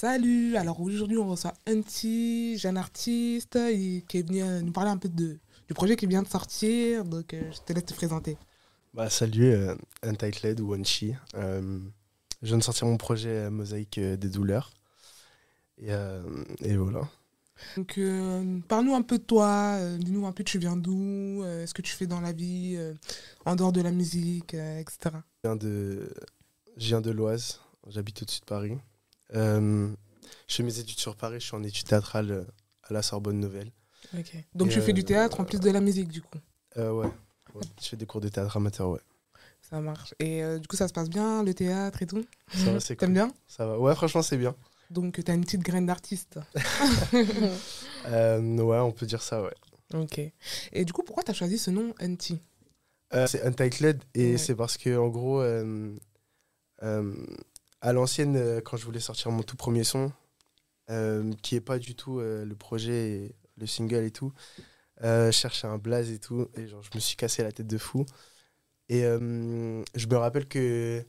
Salut, alors aujourd'hui on reçoit Unti, jeune artiste, qui est venu euh, nous parler un peu de, du projet qui vient de sortir, donc euh, je te laisse te présenter. Bah, salut, euh, Untitled ou Unchi. Euh, je viens de sortir mon projet Mosaïque des douleurs. Et, et voilà. Donc parle-nous un peu de toi, dis-nous un peu tu viens d'où, ce que tu fais dans la vie, en dehors de la musique, etc. Je viens de, je viens de l'Oise, j'habite au-dessus de Paris. Euh, je fais mes études sur Paris, je suis en études théâtrales euh, à la Sorbonne Nouvelle. Donc Et, tu fais du euh, théâtre en plus de la musique du coup, ouais. ouais. Je fais des cours de théâtre amateur, ouais. ça marche. Et euh, du coup ça se passe bien, le théâtre et tout? Ça va, c'est T'aimes cool. bien? Ça va. Ouais, franchement, c'est bien. Donc tu as une petite graine d'artiste. Euh, ouais, on peut dire ça, ouais. ok. Et du coup pourquoi tu as choisi ce nom Unti Euh, c'est Untitled et Ouais. c'est parce que en gros, à l'ancienne, euh, quand je voulais sortir mon tout premier son, euh, qui est pas du tout euh, le projet, et le single et tout, euh, je cherchais un blaze et tout, et genre je me suis cassé la tête de fou. Et euh, je me rappelle que,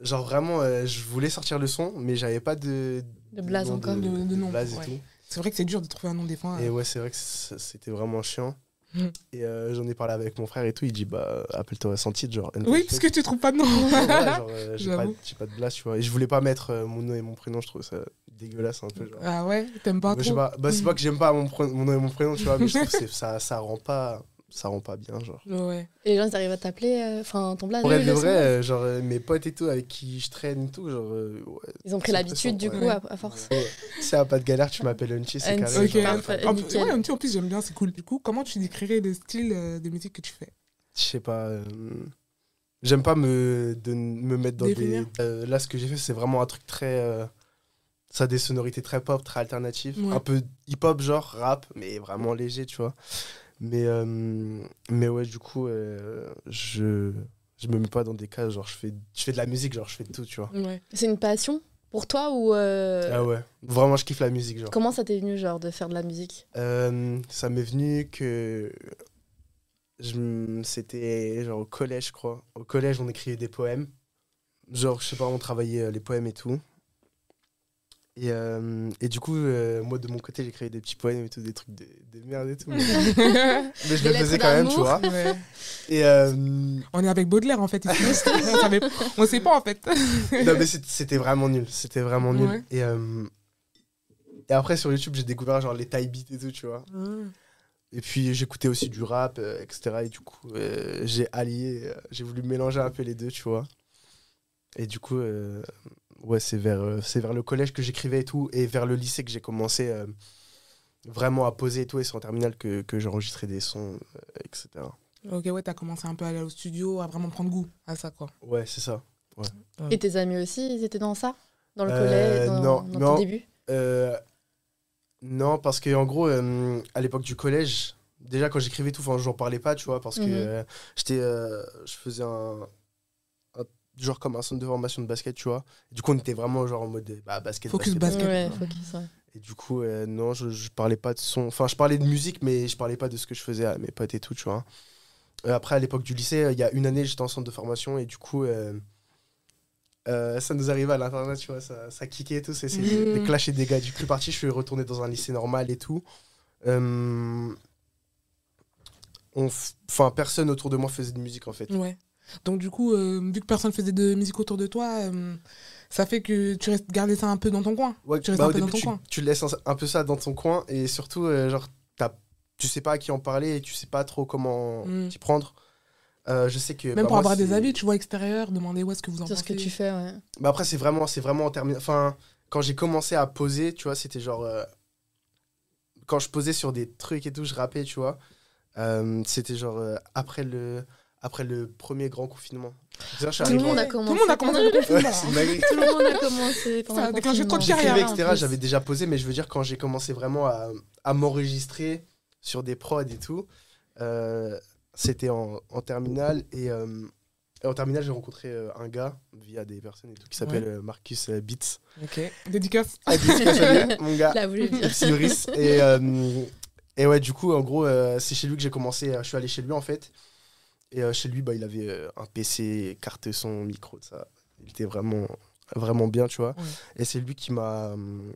genre vraiment, euh, je voulais sortir le son, mais j'avais pas de, De blaze encore. De- de nom, ouais. C'est vrai que c'est dur de trouver un nom des fois. Et ouais, c'est vrai que c'était vraiment chiant. Et euh, j'en ai parlé avec mon frère et tout, il dit bah appelle-toi sans titre, genre. Oui, parce que tu trouves pas de nom. Ouais, euh, j'ai pas, de blast, tu vois. Et je voulais pas mettre euh, mon nom et mon prénom, je trouve ça dégueulasse un peu. Genre. ah ouais, t'aimes pas trop pas, bah, c'est Mm. pas que j'aime pas mon, mon nom et mon prénom, tu vois, mais je trouve que ça, ça rend pas. Ça rend pas bien, genre. Ouais. Et les gens, ils arrivent à t'appeler, euh, enfin, ton blaze. Ils de vrai, euh, genre, euh, mes potes et tout, avec qui je traîne et tout, genre. euh, ouais, Ils ont pris l'habitude, du coup, à, à force. ouais. Si a pas de galère, tu m'appelles Unchi, c'est carré. Ok, genre, parfait. en, ouais, en plus j'aime bien, c'est cool. Du coup, comment tu décrirais le style euh, de musique que tu fais? Je sais pas. euh, J'aime pas me, de, me mettre dans Définir? des. euh, là, ce que j'ai fait, c'est vraiment un truc très. euh, ça a des sonorités très pop, très alternatives. Ouais. Un peu hip-hop, genre rap, mais vraiment léger, tu vois. Mais, euh, mais ouais, du coup, euh, je, je me mets pas dans des cas, genre je fais, je fais de la musique, genre je fais de tout, tu vois. Ouais. C'est une passion pour toi ou. euh, Ah ouais, vraiment, je kiffe la musique, genre. Comment ça t'est venu, genre, de faire de la musique? Euh, ça m'est venu que c'était genre au collège, je crois. Au collège, on écrivait des poèmes. Genre, je sais pas, on travaillait les poèmes et tout. Et, euh, et du coup, euh, moi de mon côté, j'écrivais des petits poèmes et tout, des trucs de, de merde et tout. Mais, mais je le faisais quand même, tu vois. Ouais. Et euh, On est avec Baudelaire en fait ici. on, savait... on sait pas en fait. non, mais c'était vraiment nul. C'était vraiment nul. Ouais. Et, euh, et après, sur YouTube, j'ai découvert genre les taille beats et tout, tu vois. Et puis j'écoutais aussi du rap, euh, etc. Et du coup, euh, j'ai allié, euh, j'ai voulu mélanger un peu les deux, tu vois. Et du coup, euh, ouais, c'est vers, euh, c'est vers le collège que j'écrivais et tout, et vers le lycée que j'ai commencé euh, vraiment à poser et tout, et c'est en terminale que, que j'enregistrais des sons, euh, etc. ok, ouais, t'as commencé un peu à aller au studio, à vraiment prendre goût à ça quoi. Ouais, c'est ça. Et tes amis aussi, ils étaient dans ça? Dans le Euh, collège Dans, non, dans non. ton début? Euh, non, parce que en gros, euh, à l'époque du collège, déjà quand j'écrivais tout, enfin, j'en parlais pas, tu vois, parce que Mhm. euh, j'étais, euh, je faisais un- genre comme un centre de formation de basket, tu vois. Du coup, on était vraiment genre en mode bah, basket, Focus basket. basket. Ouais, focus, ouais. Et du coup, euh, non, je, je parlais pas de son. Enfin, je parlais de musique, mais je parlais pas de ce que je faisais à mes potes et tout, tu vois. Euh, après, à l'époque du lycée, euh, il y a une année, j'étais en centre de formation et du coup, euh, euh, ça nous arrivait à l'internet, tu vois, ça, ça kickait et tout, c'est c'est des, clashs et des gars. Du coup, parti, je suis retourné dans un lycée normal et tout. Euh, Enfin, personne autour de moi faisait de musique en fait. Ouais. Donc du coup, euh, vu que personne faisait de musique autour de toi, euh, ça fait que tu restes garder ça un peu dans ton coin. Ouais, Tu restes bah, un dans ton tu, coin. tu laisses un, un peu ça dans ton coin et surtout, euh, genre, t'as- tu sais pas à qui en parler et tu sais pas trop comment Mm. t'y prendre. Euh, je sais que. Même bah, pour moi, avoir des avis, tu vois, extérieurs, demander où est-ce que vous en Sur ce pensez. que tu fais, ouais. Bah après, c'est vraiment, c'est vraiment en termes. Enfin, quand j'ai commencé à poser, tu vois, c'était genre. euh, Quand je posais sur des trucs et tout, je rappais, tu vois. euh, c'était genre euh, après, le, après le premier grand confinement. Tout le monde a Tout commencé. le monde a commencé le confinement. Tout le monde a commencé. Ça a le déclenché trop de etc. plus. J'avais déjà posé, mais je veux dire, quand j'ai commencé vraiment à, à m'enregistrer sur des prods et tout, euh, c'était en, en terminale. Et, euh, et en terminale, j'ai rencontré euh, un gars via des personnes et tout qui s'appelle Marcus euh, Beats. Ok. Dédicace. Ah, dédicace à lui, mon gars. Psy Maurice. Et, euh, et ouais, du coup, en gros, euh, c'est chez lui que j'ai commencé. euh, Je suis allé chez lui, en fait. Et euh, chez lui, bah, il avait euh, un PC, carte son, micro, tout ça. Il était vraiment vraiment bien, tu vois. Ouais. Et c'est lui qui m'a. hum,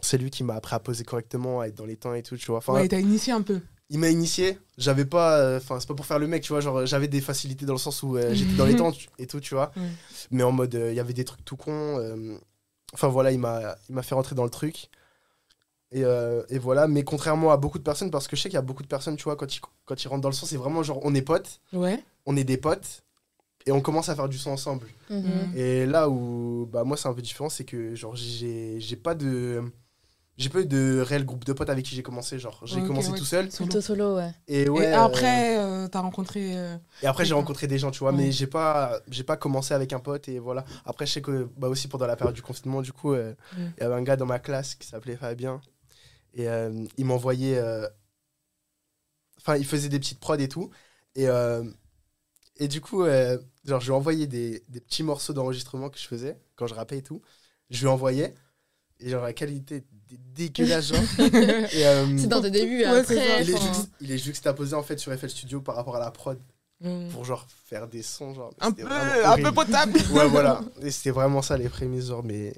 C'est lui qui m'a appris à poser correctement, à être dans les temps et tout, tu vois. Enfin, Ouais, il t'a initié un peu. il m'a initié. J'avais pas. euh, Enfin, c'est pas pour faire le mec, tu vois. Genre, j'avais des facilités dans le sens où j'étais dans les temps et tout, tu vois. Ouais. Mais en mode, il y avait des trucs tout cons. Enfin, voilà, il m'a il m'a fait rentrer dans le truc. Et, euh, et voilà, mais contrairement à beaucoup de personnes, parce que je sais qu'il y a beaucoup de personnes, tu vois, quand ils, quand ils rentrent dans le son, c'est vraiment genre, on est potes, Ouais. on est des potes, et on commence à faire du son ensemble. Mhm. Et là où bah moi c'est un peu différent, c'est que genre j'ai j'ai pas de j'ai pas eu de réel groupe de potes avec qui j'ai commencé genre j'ai commencé ouais. tout seul Solo. Solo, ouais. et ouais Et euh, après, euh, t'as rencontré. euh, et après j'ai rencontré des gens tu vois Ouais. mais j'ai pas j'ai pas commencé avec un pote et voilà après je sais que bah aussi pendant la période du confinement du coup euh, il Ouais. y avait un gars dans ma classe qui s'appelait Fabien et euh, il m'envoyait euh, enfin il faisait des petites prods et tout. Et euh, et du coup euh, genre je lui envoyais des, des petits morceaux d'enregistrement que je faisais quand je rappais et tout. Je lui envoyais. Et genre la qualité était dégueulasse genre. Euh, C'est dans tes débuts, Ouais, après. il est, juxt- il est juxtaposé en fait sur FL Studio par rapport à la prod. Mm. pour genre faire des sons genre Un peu, un peu potable. ouais voilà. Et c'était vraiment ça les prémices genre mais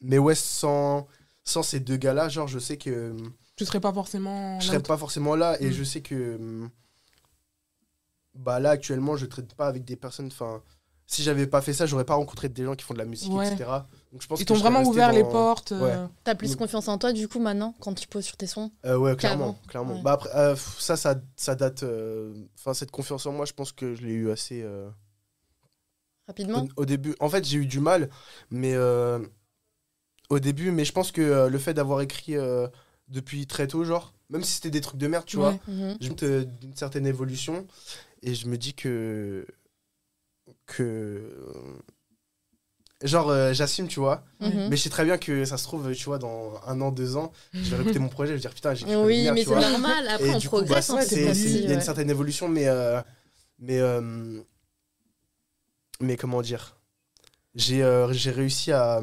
mais ouais sans sans ces deux gars là genre je sais que Tu serais pas forcément. je serais pas forcément là et Mm. je sais que hum, bah là actuellement je traite pas avec des personnes enfin si j'avais pas fait ça j'aurais pas rencontré des gens qui font de la musique Ouais. etc donc je pense Ils t'ont vraiment ouvert les portes. Ouais. euh, T'as plus confiance en toi, du coup, maintenant, quand tu poses sur tes sons? Euh, ouais, clairement, clairement. Ouais. Bah après, euh, pff, ça, ça, ça date. euh, Enfin, cette confiance en moi, je pense que je l'ai eu assez. euh, rapidement? au, au début, en fait, j'ai eu du mal, mais euh, au début, mais je pense que euh, le fait d'avoir écrit euh, depuis très tôt, genre, même si c'était des trucs de merde, tu vois, Ouais. Mhm. je d'une certaine évolution, et je me dis que que genre euh, j'assume, tu vois, Mhm. mais je sais très bien que ça se trouve, tu vois, dans un an, deux ans, je vais réécouter mon projet, je vais dire putain, j'ai une Oui, merde, mais c'est normal. Après, Et on progresse bah, ouais, petit, Il y a une certaine évolution, mais. euh, mais, euh, mais comment dire J'ai euh, réussi à,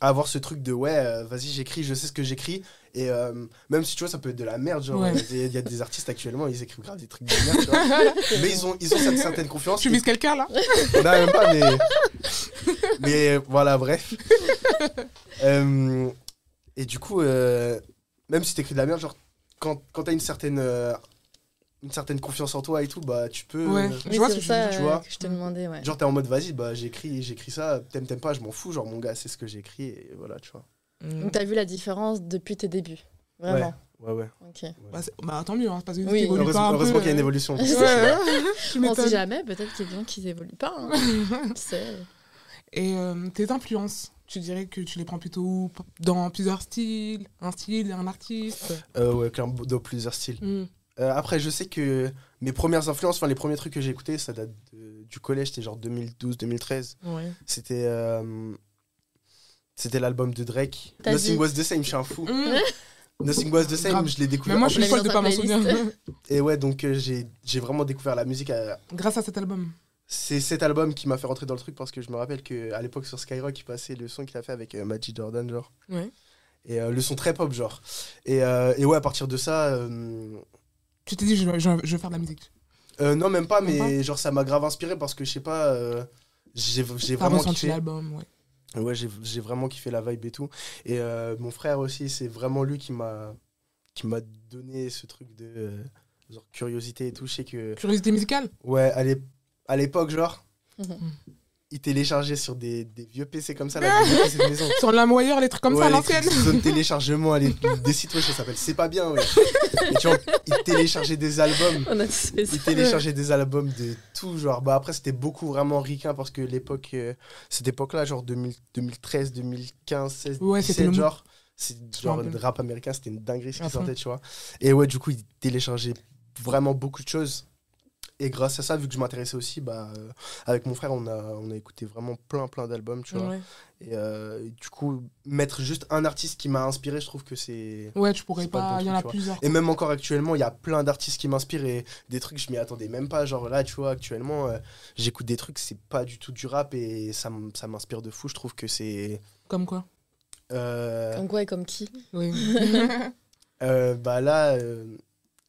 à avoir ce truc de ouais, euh, vas-y, j'écris, je sais ce que j'écris. Et euh, même si tu vois, ça peut être de la merde. Genre, Ouais. il y a des artistes actuellement, ils écrivent grave des trucs de merde, tu vois. mais ils ont, ils ont cette certaine confiance. Tu vises quelqu'un là? Non, même pas, mais. mais voilà, bref. Euh, et du coup, même si t'écris de la merde, genre, quand, quand t'as une certaine. Une certaine confiance en toi et tout, bah tu peux. Ouais. euh, Je vois ce que tu ça tu euh, vois. que je te demandais, ouais. Genre, t'es en mode, vas-y, bah j'écris, j'écris ça, t'aimes, t'aimes pas, je m'en fous, genre, mon gars, c'est ce que j'écris, et voilà, tu vois. Donc, t'as vu la différence depuis tes débuts Vraiment Ouais, ouais. Ok. Bah, bah, tant mieux, hein, parce que Oui. évolues Heureusement, pas un heureusement peu, qu'il y a une euh, évolution. On sait jamais, peut-être qu'il y a des gens qui évoluent pas. hein. Tu sais. Et euh, tes influences, tu dirais que tu les prends plutôt dans plusieurs styles, un style, un artiste? Euh, ouais, dans plusieurs styles. Mm. Euh, après, je sais que mes premières influences, enfin, les premiers trucs que j'ai écoutés, ça date de- du collège, c'était genre 2012-2013. Ouais. C'était euh, c'était l'album de Drake. T'as Nothing dit- was the same, je suis un fou. Mm. Nothing was the same, Grave. je l'ai découvert. Mais moi, je suis folle de pas m'en souvenir. Et ouais, donc euh, j'ai j'ai vraiment découvert la musique. à- Grâce à cet album. C'est cet album qui m'a fait rentrer dans le truc parce que je me rappelle qu'à l'époque sur Skyrock, il passait le son qu'il a fait avec euh, Magic Jordan, genre. Ouais. Et euh, le son très pop, genre. Et, euh, et ouais, à partir de ça, euh, Tu t'es dit, je, vais- je, je vais faire de la musique. euh, non, même pas, Même mais genre ça m'a grave inspiré parce que je sais pas, euh, j'ai vraiment kiffé. l'album, ouais. Ouais, j'ai j'ai vraiment kiffé la vibe et tout. Et euh, mon frère aussi, c'est vraiment lui qui m'a qui m'a donné ce truc de euh, genre curiosité et tout. Je sais que Curiosité musicale? Ouais, à l'ép- à l'époque genre, Mhm. Il téléchargeait sur des, des vieux PC comme ça, là, des vieux PC de maison. Sur LimeWire, les trucs comme ça, Ouais, l'ancienne les zones téléchargement, les- des sites web, ça s'appelle C'est pas bien. Ouais. Et tu vois, il téléchargeait des albums. On a tous fait ça. Il téléchargeait des albums de tout genre. Bah après c'était beaucoup vraiment ricain parce que l'époque, euh, cette époque-là, genre 2000 2013, 2015, 16, Ouais, c'était 17, le mou- genre, genre le rap américain, c'était une dinguerie ce qui sortait, tu vois. Et ouais, du coup, il téléchargeait vraiment beaucoup de choses. Et grâce à ça, vu que je m'intéressais aussi, bah, euh, avec mon frère, on a, on a écouté vraiment plein, plein d'albums, tu vois. Ouais. Et, euh, et du coup, mettre juste un artiste qui m'a inspiré, je trouve que c'est. Ouais, tu pourrais pas pas. bon y en a plusieurs. Et même encore actuellement, il y a plein d'artistes qui m'inspirent et des trucs, je m'y attendais même pas. Genre là, tu vois, actuellement, euh, j'écoute des trucs, c'est pas du tout du rap et ça, m'inspire de fou. Je trouve que c'est. Comme quoi? euh, Comme quoi et comme qui? Oui. euh, bah là, euh,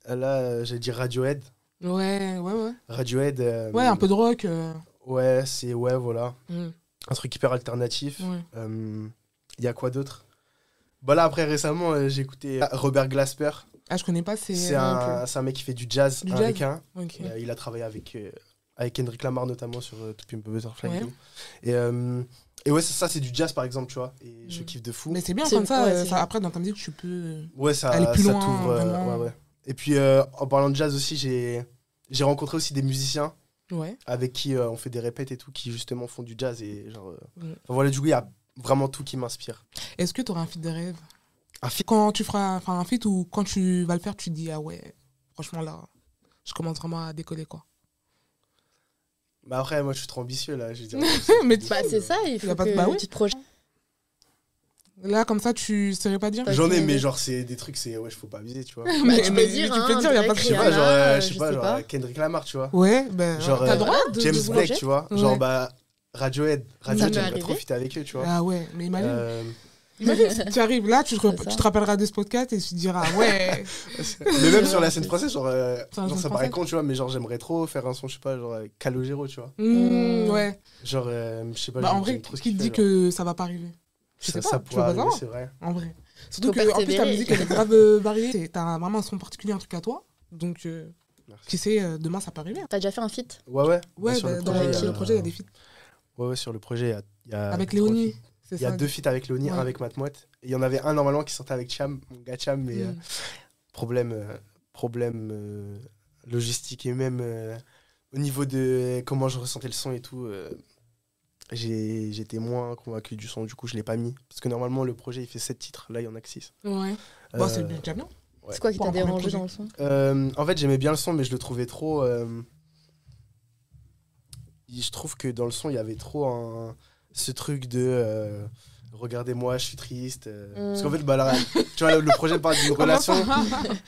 là j'ai dit Radiohead. Ouais, ouais, ouais. Radiohead. euh, Ouais, un peu de rock. euh. Ouais, c'est. Ouais, voilà. Mm. un truc hyper alternatif. Ouais. Euh, Il y a quoi d'autre? Bah là, après, récemment, euh, j'ai écouté Robert Glasper. Ah, je connais pas, c'est. C'est un, mec qui fait du jazz Du jazz américain. Ok. Euh, il a travaillé avec, euh, avec Kendrick Lamar, notamment sur euh, To Pimp a Butterfly. et Ouais. tout. Et, euh, et ouais, ça, ça, c'est du jazz, par exemple, tu vois. Et je Mm. kiffe de fou. Mais c'est bien comme ça, ouais. Après, dans ta musique, tu peux. Ouais, ça, aller plus ça loin, t'ouvre. euh, ouais, ouais. Et puis, euh, en parlant de jazz aussi, j'ai j'ai rencontré aussi des musiciens Ouais. avec qui euh, on fait des répètes et tout, qui justement font du jazz. Et genre, euh, enfin, voilà, du coup, il y a vraiment tout qui m'inspire. Est-ce que tu auras un feat de rêve? Un feat? Quand tu feras enfin, un feat ou quand tu vas le faire, tu te dis, ah ouais, franchement là, je commence vraiment à décoller quoi. Bah après, moi, je suis trop ambitieux, là. Je veux dire, Mais tu- Bah, c'est ça, il faut a pas de- que bah oui. tu te projettes. Là, comme ça, tu saurais pas dire J'en ai, mais genre, c'est des trucs, c'est ouais, faut pas abuser, tu vois. Bah, Mais- tu mais- peux dire, tu peux hein, dire, y a pas de Je sais pas, genre, euh, je sais pas, genre pas. Kendrick Lamar, tu vois. Ouais, ben, Genre, t'as euh, le droit de. James de Blake, tu vois. Ouais. Genre, bah, Radiohead. Radiohead, j'aimerais trop fitter avec eux, tu vois. Ah ouais, mais imagine. Euh, Imagine si tu arrives là, tu te, tu te rappelleras de ce podcast et tu te diras, ouais. mais même sur la scène française, genre, euh, genre, ça paraît con, tu vois, mais genre, j'aimerais trop faire un son, je sais pas, genre, Calogero, tu vois. Hmm, Mm. ouais. Genre, euh, je sais pas. Bah, en vrai, trop qui te dit genre. que ça va pas arriver? Je sais ça, pas, ça tu c'est vrai. En vrai. Surtout que, en plus, ta musique, elle est grave euh, variée. T'as vraiment un son particulier, un truc à toi. Donc, euh, qui sait, euh, demain, ça peut arriver. T'as déjà fait un feat? Ouais, ouais. Ouais, sur bah, le dans projet, le, il y a- le projet, il y a des feats. Ouais, ouais, sur le projet, il y a- il y a. Avec Léonie, Il y a deux feats avec Léonie, Ouais. un avec Matmouette. Et il y en avait un normalement qui sortait avec Cham, mon gars Cham, mais Mm. problème, euh, problème euh, logistique et même au niveau de comment je ressentais le son et tout, j'étais moins convaincu du son, du coup je l'ai pas mis. Parce que normalement le projet il fait 7 titres, là il y en a que 6. Ouais. Bon, c'est déjà bien. Ouais. C'est quoi qui t'a dérangé dans le son Euh, en fait j'aimais bien le son mais je le trouvais trop... euh, Je trouve que dans le son il y avait trop un- ce truc de... euh, Regardez-moi, je suis triste. euh, Parce qu'en Mm. fait, bah, là, tu vois, le, projet parle d'une relation.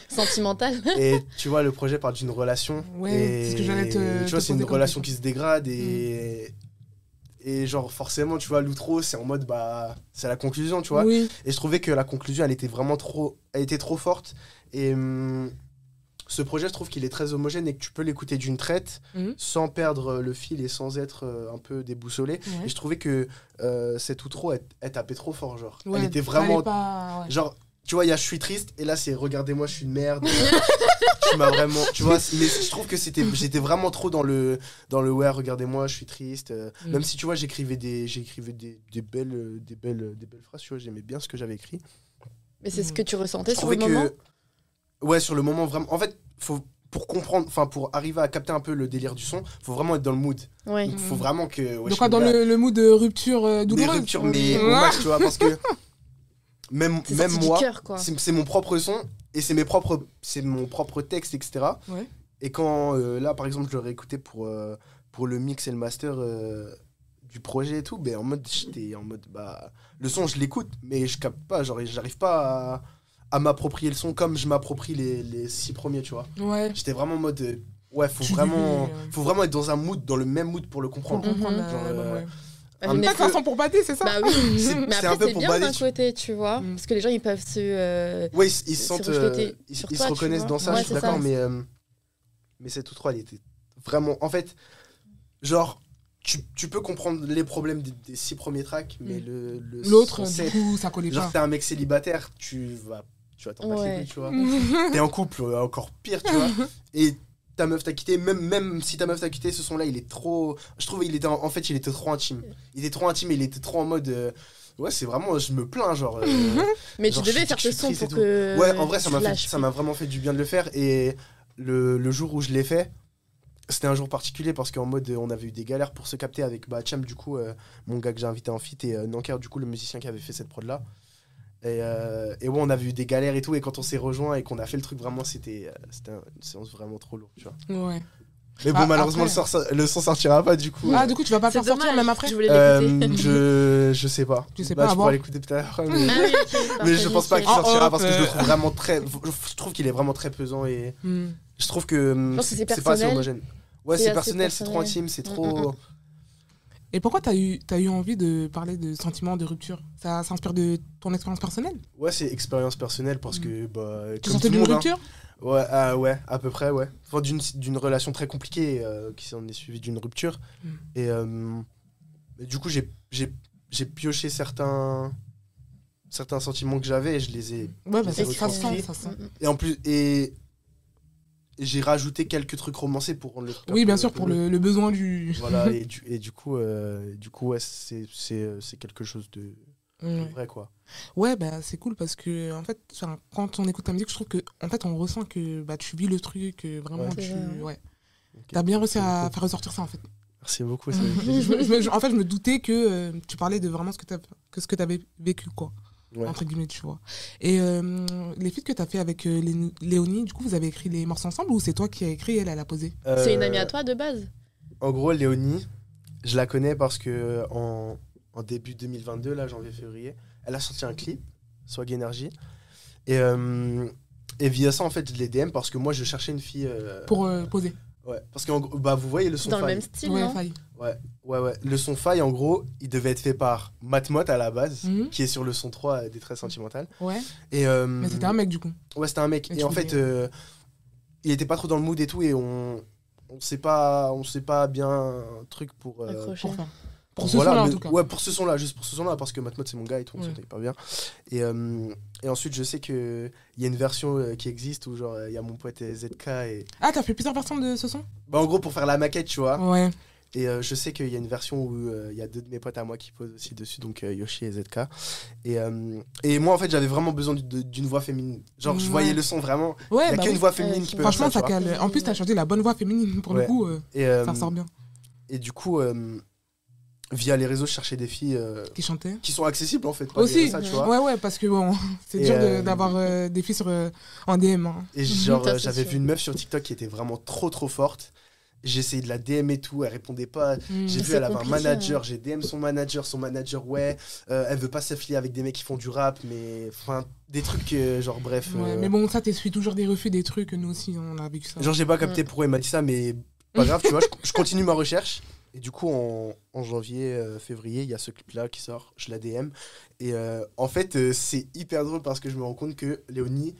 Sentimental Et tu vois, le projet parle d'une relation. Ouais, et ce que j'allais te- Tu vois, te c'est une relation qui se dégrade et. Et genre, forcément, tu vois, l'outro, c'est en mode, bah, c'est la conclusion, tu vois. Oui. Et je trouvais que la conclusion, elle était vraiment trop. Elle était trop forte. Et. hum, ce projet, je trouve qu'il est très homogène et que tu peux l'écouter d'une traite Mhm. sans perdre le fil et sans être euh, un peu déboussolé. Ouais. Et je trouvais que euh, cette outro, elle, elle tapait trop fort, genre. Ouais, elle était vraiment pas- ouais. Genre, tu vois, il y a je suis triste et là c'est regardez-moi, je suis une merde. tu m'as vraiment, tu vois, mais je trouve que c'était j'étais vraiment trop dans le dans le ouais, regardez-moi, je suis triste. euh, Mm. Même si tu vois, j'écrivais des j'écrivais des, des belles euh, des belles des belles phrases, tu vois, j'aimais bien ce que j'avais écrit. Mais c'est ce que tu ressentais Je sur le moment ouais, sur le moment vraiment en fait, faut pour comprendre, enfin pour arriver à capter un peu le délire du son, faut vraiment être dans le mood. Ouais. Il faut vraiment que ouais, Donc je quoi, dans là- le, le mood de rupture euh, des douloureuse ruptures mais Ouais. au max, tu vois parce que même moi c'est mon propre son et c'est mes propres c'est mon propre texte etc Ouais. et quand euh, là par exemple je l'aurais écouté pour euh, pour le mix et le master euh, du projet et tout ben en mode j'étais en mode bah le son je l'écoute mais je capte pas genre j'arrive pas à, à m'approprier le son comme je m'approprie les, les six premiers tu vois Ouais. j'étais vraiment en mode ouais faut Tu vraiment faut vraiment être dans un mood dans le même mood pour le comprendre Genre, ouais. Ah, un mais Pas petit de peu- façon pour bader, c'est ça Bah oui. C'est- mais c'est un après, peu c'est pour bien d'un tu- côté, tu vois. Mm. Parce que les gens, ils peuvent se. euh, Ouais, ils, ils se sentent. euh, ils sur ils toi, se tu reconnaissent dans ça, Ouais, je suis c'est d'accord, mais. euh, mais cette outro, elle était vraiment. En fait, genre, tu, tu peux comprendre les problèmes des, des six premiers tracks, mais Mm. le. L'autre, du coup, ça collait Genre, pas. t'es un mec célibataire, tu vas. Tu vas t'en les Ouais. tu vois. T'es en couple, euh, encore pire, tu vois. Et ta meuf t'a quitté, même, même si ta meuf t'a quitté, ce son-là, il est trop. Je trouve il était en, en fait, il était trop intime. Il était trop intime et il était trop en mode. euh, Ouais, c'est vraiment. Je me plains, genre. euh, Mais Genre, tu devais je- faire ce son pour que. Ouais, en vrai, ça m'a fait- ça m'a vraiment fait du bien de le faire. Et le, le jour où je l'ai fait, c'était un jour particulier parce qu'en mode, on avait eu des galères pour se capter avec bah, Cham, du coup, euh, mon gars que j'ai invité en feat, et Nanker, du coup, le musicien qui avait fait cette prod-là. Et, euh, et ouais, on avait eu des galères et tout. Et quand on s'est rejoint et qu'on a fait le truc, vraiment, c'était euh, une séance vraiment trop lourde, tu vois. Ouais. Mais bon, Ah, malheureusement, après- le, sort- le son sortira pas, du coup. Ah, euh, du coup, tu vas pas faire sortir même après Je voulais euh, je, je sais pas. Tu sais Bah, pas, tu pourras l'écouter peut-être. mais- Ah oui, Mais je pense pas qu'il sortira parce que je le trouve vraiment très. Je trouve qu'il est vraiment très pesant et Hmm. je trouve que que c'est pas assez homogène. Ouais, C'est personnel, c'est trop intime, c'est Mm, trop. Et pourquoi t'as eu, as eu envie de parler de sentiments, de rupture? Ça s'inspire de ton expérience personnelle? Ouais, c'est expérience personnelle parce Mm. que. Bah, Tu le d'une hein. rupture? Ouais, ah, ouais, à peu près, ouais. Enfin, d'une, relation très compliquée euh, qui s'en est suivie d'une rupture. Mm. Et euh, du coup, j'ai pioché certains certains sentiments que j'avais et je les ai Ouais, bah, C'est ça, ça sent, ça sent. et en plus et j'ai rajouté quelques trucs romancés pour rendre le truc Oui, bien sûr, pour le, le besoin du. voilà et du, et du coup euh, du coup ouais, c'est c'est c'est quelque chose de vrai quoi Ouais, bah, c'est cool parce que, en fait, quand on écoute ta musique, je trouve que, en fait, on ressent que bah, tu vis le truc, que vraiment Ouais. tu. Ouais. T'as bien réussi à faire ressortir ça, en fait. merci beaucoup ça je, en fait, je me doutais que euh, tu parlais de vraiment ce que tu que ce que avais vécu, quoi. Ouais. Entre guillemets, tu vois. Et euh, les feats que tu as fait avec euh, Lé- Léonie, du coup, vous avez écrit les morceaux ensemble ou c'est toi qui as écrit et elle, elle a posé? C'est une amie Euh, à toi de base En gros, Léonie, je la connais parce que en, en début 2022, là, janvier-février, elle a sorti un clip, Swag Energy. Et, euh, et via ça, en fait, je l'ai DM parce que moi, je cherchais une fille. euh, pour euh, poser Ouais, parce que bah, vous voyez le son Dans le faille. même style, Ouais, non faille. Ouais, ouais, ouais. Le son faille, en gros, il devait être fait par Matmot à la base, Mhm. qui est sur le son 3 euh, des Très Sentimental. Ouais, Et, euh, mais c'était un mec, du coup. Ouais, c'était un mec. Et en fait, euh, il était pas trop dans le mood et tout, et on. On sait pas, on sait pas bien un truc pour. euh. Pour. Pour ce Voilà, son-là, en mais- tout cas. Ouais, pour ce son-là, juste pour ce son-là, parce que Matmot c'est mon gars et tout, on Ouais. s'entend pas bien. Et, euh, et ensuite, je sais qu'il y a une version euh, qui existe où, genre, il y a mon pote ZK et. Ah, t'as fait plusieurs versions de ce son? Bah, en gros, pour faire la maquette, tu vois. Ouais. Et euh, je sais qu'il y a une version où euh, il y a deux de mes potes à moi qui posent aussi dessus, donc euh, Yoshi et ZK. Et, et moi, en fait, j'avais vraiment besoin d'une voix féminine. Genre, je voyais le son vraiment. Il Ouais, n'y a bah qu'une oui. voix féminine qui peut Franchement, ça ça. En plus, t'as choisi la bonne voix féminine. Pour Ouais. le coup, Et, ça ressort bien. et du coup, via les réseaux, je cherchais des filles euh, Qui chantait qui sont accessibles, en fait. Pas Aussi. ça, tu vois. Ouais, ouais, parce que bon, c'est dur de- euh, d'avoir euh, des filles sur, euh, en DM. hein. Et genre, euh, j'avais vu une meuf sur TikTok qui était vraiment trop trop forte. J'ai essayé de la DM et tout, elle répondait pas. Mm. J'ai vu, elle avait un manager, j'ai DM son manager, son manager, ouais, euh, elle veut pas s'affilier avec des mecs qui font du rap, mais enfin, des trucs, euh, genre, bref. Ouais, euh, mais bon, ça, t'essuies toujours des refus, des trucs. Nous aussi, on a vécu ça. Genre, j'ai pas capté pourquoi il m'a dit ça, mais pas grave, tu vois, je, je continue ma recherche. Et du coup, en, en janvier, euh, février, il y a ce clip-là qui sort, je la DM. Et euh, en fait, euh, c'est hyper drôle parce que je me rends compte que Léonie,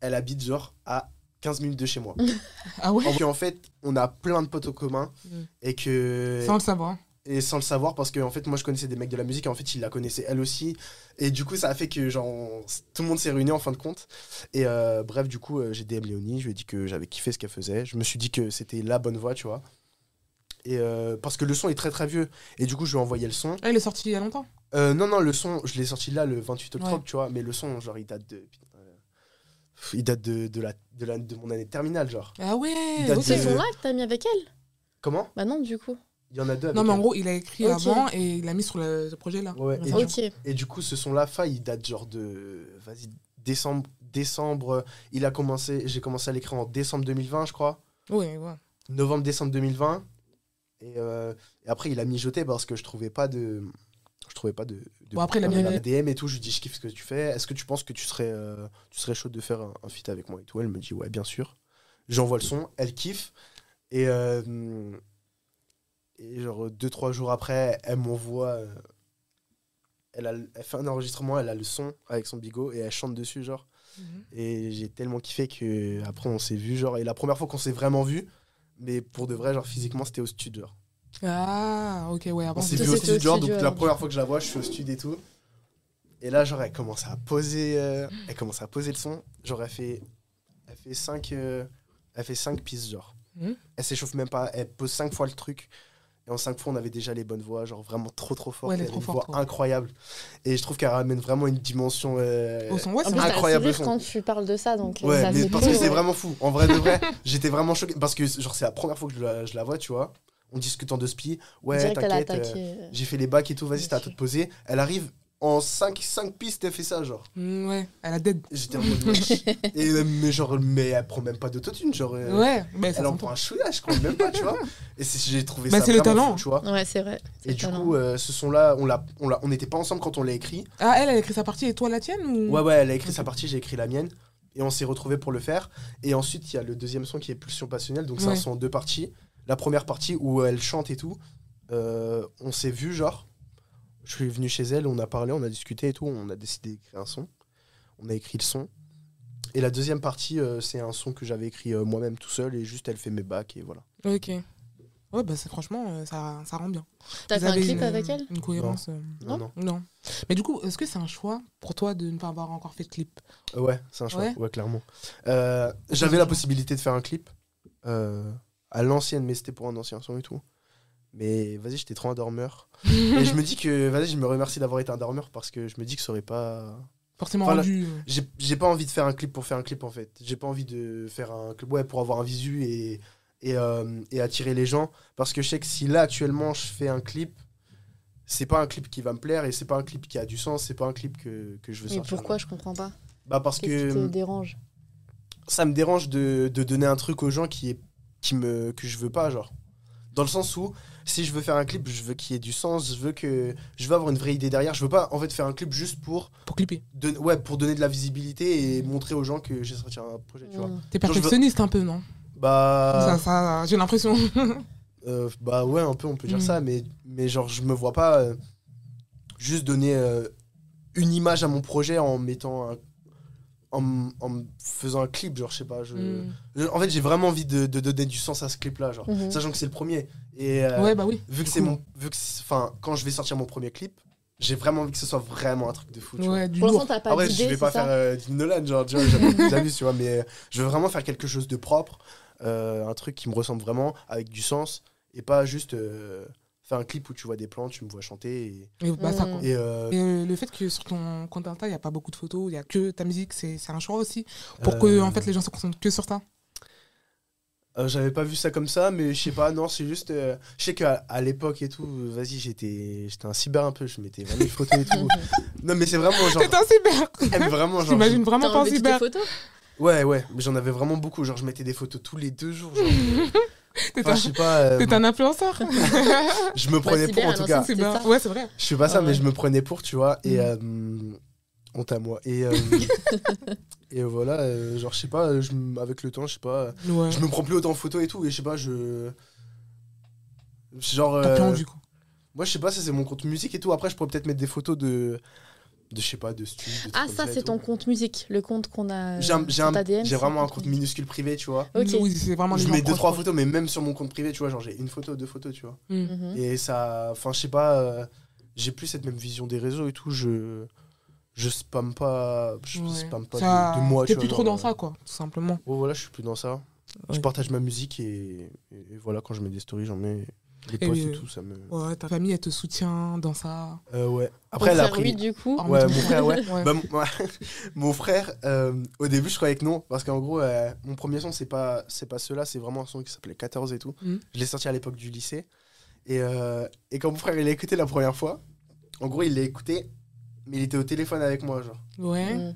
elle habite genre à 15 minutes de chez moi. Ah ouais En, en fait, on a plein de potes en commun Mm. et que Sans le savoir. et sans le savoir parce que en fait moi je connaissais des mecs de la musique et en fait il la connaissait elle aussi et du coup ça a fait que genre on- tout le monde s'est réuni en fin de compte et euh, bref du coup j'ai DM Léonie je lui ai dit que j'avais kiffé ce qu'elle faisait je me suis dit que c'était la bonne voix tu vois et euh, parce que le son est très très vieux et du coup je lui ai envoyé le son Ah, il est sorti il y a longtemps? Euh, non non le son je l'ai sorti là le 28 octobre Ouais. tu vois mais le son genre il date de putain, euh, il date de, de, la, de, la, de mon année de terminale genre Ah ouais. C'est son là que t'as mis avec elle? Comment? Bah non, du coup. il y en a deux avec Non, mais en elle. gros, il a écrit Ok. avant et il l'a mis sur le, ce projet-là. Ouais, et, du Ok. Et du coup, ce son-là, Faille, il date genre de. Vas-y, décembre. Décembre. Il a commencé. J'ai commencé à l'écrire en décembre 2020, je crois. Ouais, ouais. Novembre-décembre 2020. Et, euh, et après, il a mijoté parce que je trouvais pas de. Je trouvais pas de. de Bon, après, il a la DM et tout. Je lui dis, je kiffe ce que tu fais. Est-ce que tu penses que tu serais, euh, tu serais chaud de faire un, un feat avec moi et tout? Elle me dit, ouais, bien sûr. J'envoie le son. Elle kiffe. Et. euh, et genre, deux, trois jours après, elle m'envoie. euh, elle, a, elle fait un enregistrement, elle a le son avec son bigot et elle chante dessus, genre. Mhm. Et j'ai tellement kiffé que après on s'est vu, genre. Et la première fois qu'on s'est vraiment vu, mais pour de vrai, genre physiquement, c'était au studio. Ah, ok, ouais. Avant, On s'est vu au studio, donc la première fois que je la vois, je suis au studio et tout. Et là, genre, elle commence à poser, euh, elle commence à poser le son. Genre, elle fait, elle fait 5 elle fait cinq pistes, genre. Mhm. Elle s'échauffe même pas, elle pose 5 fois le truc. Et en 5 fois, on avait déjà les bonnes voix, genre vraiment trop trop fortes. Ouais, elle est avait trop une voix ouais. incroyable. Et je trouve qu'elle ramène vraiment une dimension. euh, Au son, ouais, En c'est plus, vrai. t'as incroyable quand tu parles de ça, donc Ouais, ça mais parce que c'est vraiment fou. En vrai de vrai, j'étais vraiment choqué. Parce que genre, c'est la première fois que je la, je la vois, tu vois. On discute en deux spi. Ouais, t'inquiète. euh, euh, j'ai fait les bacs et tout, vas-y, c'était à de poser. Elle arrive en 5 cinq, pistes, elle fait ça, genre. Mm, ouais, elle a dead. J'étais en mode. wesh. et, euh, mais genre, mais elle prend même pas d'autotune, genre. euh, Ouais, mais ça Elle en s'entend. prend un chouïa, je crois même pas, tu vois. Et c'est- j'ai trouvé Bah, ça c'est le vraiment talent. fou, tu vois. Ouais, c'est vrai. c'est Et du talent. coup, euh, ce son-là, on l'a, on l'a, on n'était pas ensemble quand on l'a écrit. Ah, elle, elle a écrit sa partie et toi la tienne ou... Ouais, ouais, elle a écrit sa partie, j'ai écrit la mienne. Et on s'est retrouvés pour le faire. Et ensuite, il y a le deuxième son qui est Pulsion Passionnelle. Donc, c'est un Ouais. son en deux parties. La première partie où elle chante et tout. euh, on s'est vu, genre. Je suis venu chez elle, on a parlé, on a discuté et tout. On a décidé d'écrire un son. On a écrit le son. Et la deuxième partie, euh, c'est un son que j'avais écrit euh, moi-même tout seul. Et juste, elle fait mes bacs et voilà. Ok. Ouais, bah franchement, euh, ça, ça rend bien. T'as fait un clip une- avec elle Une cohérence. euh, Non, Non non. Non. Mais du coup, est-ce que c'est un choix pour toi de ne pas avoir encore fait de clip Euh, Ouais, c'est un choix, Ouais. ouais, clairement. Euh, J'avais la possibilité de faire un clip euh, à l'ancienne, mais c'était pour un ancien son et tout. Mais vas-y, j'étais trop un dormeur. et je me dis que, vas-y, je me remercie d'avoir été un dormeur parce que je me dis que ça aurait pas. Forcément Enfin, rendu. euh, J'ai pas envie de faire un clip pour faire un clip en fait. J'ai pas envie de faire un clip ouais, pour avoir un visu et, et, euh, et attirer les gens. Parce que je sais que si là actuellement je fais un clip, c'est pas un clip qui va me plaire et c'est pas un clip qui a du sens, c'est pas un clip que, que je veux Mais sortir. pourquoi Je comprends pas. Bah parce Qu'est-ce qui te que dérange ça me dérange de, de donner un truc aux gens qui, est, qui me, que je veux pas, genre. Dans le sens où, si je veux faire un clip, je veux qu'il y ait du sens, je veux que je veux avoir une vraie idée derrière. Je veux pas en fait faire un clip juste pour, Pour clipper. ouais, pour donner de la visibilité et montrer aux gens que j'ai sorti un projet, tu vois. T'es je veux- perfectionniste un peu, non? Bah, Ça, ça, J'ai l'impression. euh, bah ouais, un peu, on peut dire Mm. ça, mais, mais genre, je me vois pas euh, juste donner euh, une image à mon projet en mettant un- En, faisant un clip, genre, je sais pas. Je, Mm. je- en fait, j'ai vraiment envie de, de donner du sens à ce clip-là, genre. Mhm. Sachant que c'est le premier. Et euh, Ouais, bah oui. vu que c'est mon. Vu que Enfin, quand je vais sortir mon premier clip, j'ai vraiment envie que ce soit vraiment un truc de fou. Ouais, du Pour l'instant, t'as pas Ah ouais, je vais pas ça faire euh, du Nolan, genre, tu vois, j'abuse, tu vois, mais euh, je veux vraiment faire quelque chose de propre, euh, un truc qui me ressemble vraiment, avec du sens, et pas juste euh, faire un clip où tu vois des plans, tu me vois chanter, Et bah, ça, Mm. quoi. et, et, euh, Et euh, le fait que sur ton compte Insta, il n'y a pas beaucoup de photos, il n'y a que ta musique, c'est c'est un choix aussi. Pour que en fait, les gens se concentrent que sur ça. Euh, J'avais pas vu ça comme ça, mais je sais pas, non, c'est juste. euh, je sais qu'à à l'époque et tout, vas-y, j'étais j'étais un cyber un peu, je mettais vraiment des photos et tout. non, mais c'est vraiment genre. T'es un cyber mais vraiment, genre. J'imagine vraiment pas un cyber. photos Ouais, ouais, mais j'en avais vraiment beaucoup. Genre, je mettais des photos tous les deux jours. Genre, T'es enfin, un, je sais pas. euh, t'es un influenceur. je me prenais cyber, pour en tout cas. C'est Cyber. ça. Ouais, c'est vrai. Je fais pas ça, Ah mais ouais. je me prenais pour, tu vois. Et. Mm. euh, honte à moi. Et. euh, et voilà, euh, genre, je sais pas, je m- avec le temps, je sais pas. Ouais. Je me prends plus autant en photo et tout. Et je sais pas, je. Genre. T'as plus euh, envie, quoi. Moi, je sais pas, ça c'est mon compte musique et tout. Après, je pourrais peut-être mettre des photos de. De, je sais pas, de studio. de trucs Ah, comme ça, et c'est tout. ton compte musique, le compte qu'on a. J'ai un- j'ai un- vraiment un compte minuscule privé, tu vois. Ok. Oui, c'est vraiment les je gens mets deux, proches, trois quoi. photos, mais même sur mon compte privé, tu vois, genre j'ai une photo, deux photos, tu vois. Mm. Mhm. Et ça. Enfin, je sais pas, euh, j'ai plus cette même vision des réseaux et tout. Je. Je spam pas. Je Ouais. spam pas Ça- de, de moi, T'es plus vois, trop genre, dans ça, quoi, tout simplement. Oh, voilà, je suis plus dans ça. Je Ouais. partage ma musique et, et voilà, quand je mets des stories, j'en mets. Et posts et, tout, ça me. Ouais, ta famille, elle te soutient dans ça. Euh, ouais. Après, elle a pris. du coup. Ouais, mon frère, ouais. Ouais. Bah, mon, ouais. Mon frère, euh, au début, je croyais que non, parce qu'en gros, euh, mon premier son, c'est pas, c'est pas ceux-là, c'est vraiment un son qui s'appelait 14 et tout. Mhm. Je l'ai sorti à l'époque du lycée. Et, euh, et quand mon frère, il l'a écouté la première fois, en gros, il l'a écouté, mais il était au téléphone avec moi, genre. Ouais. Mm.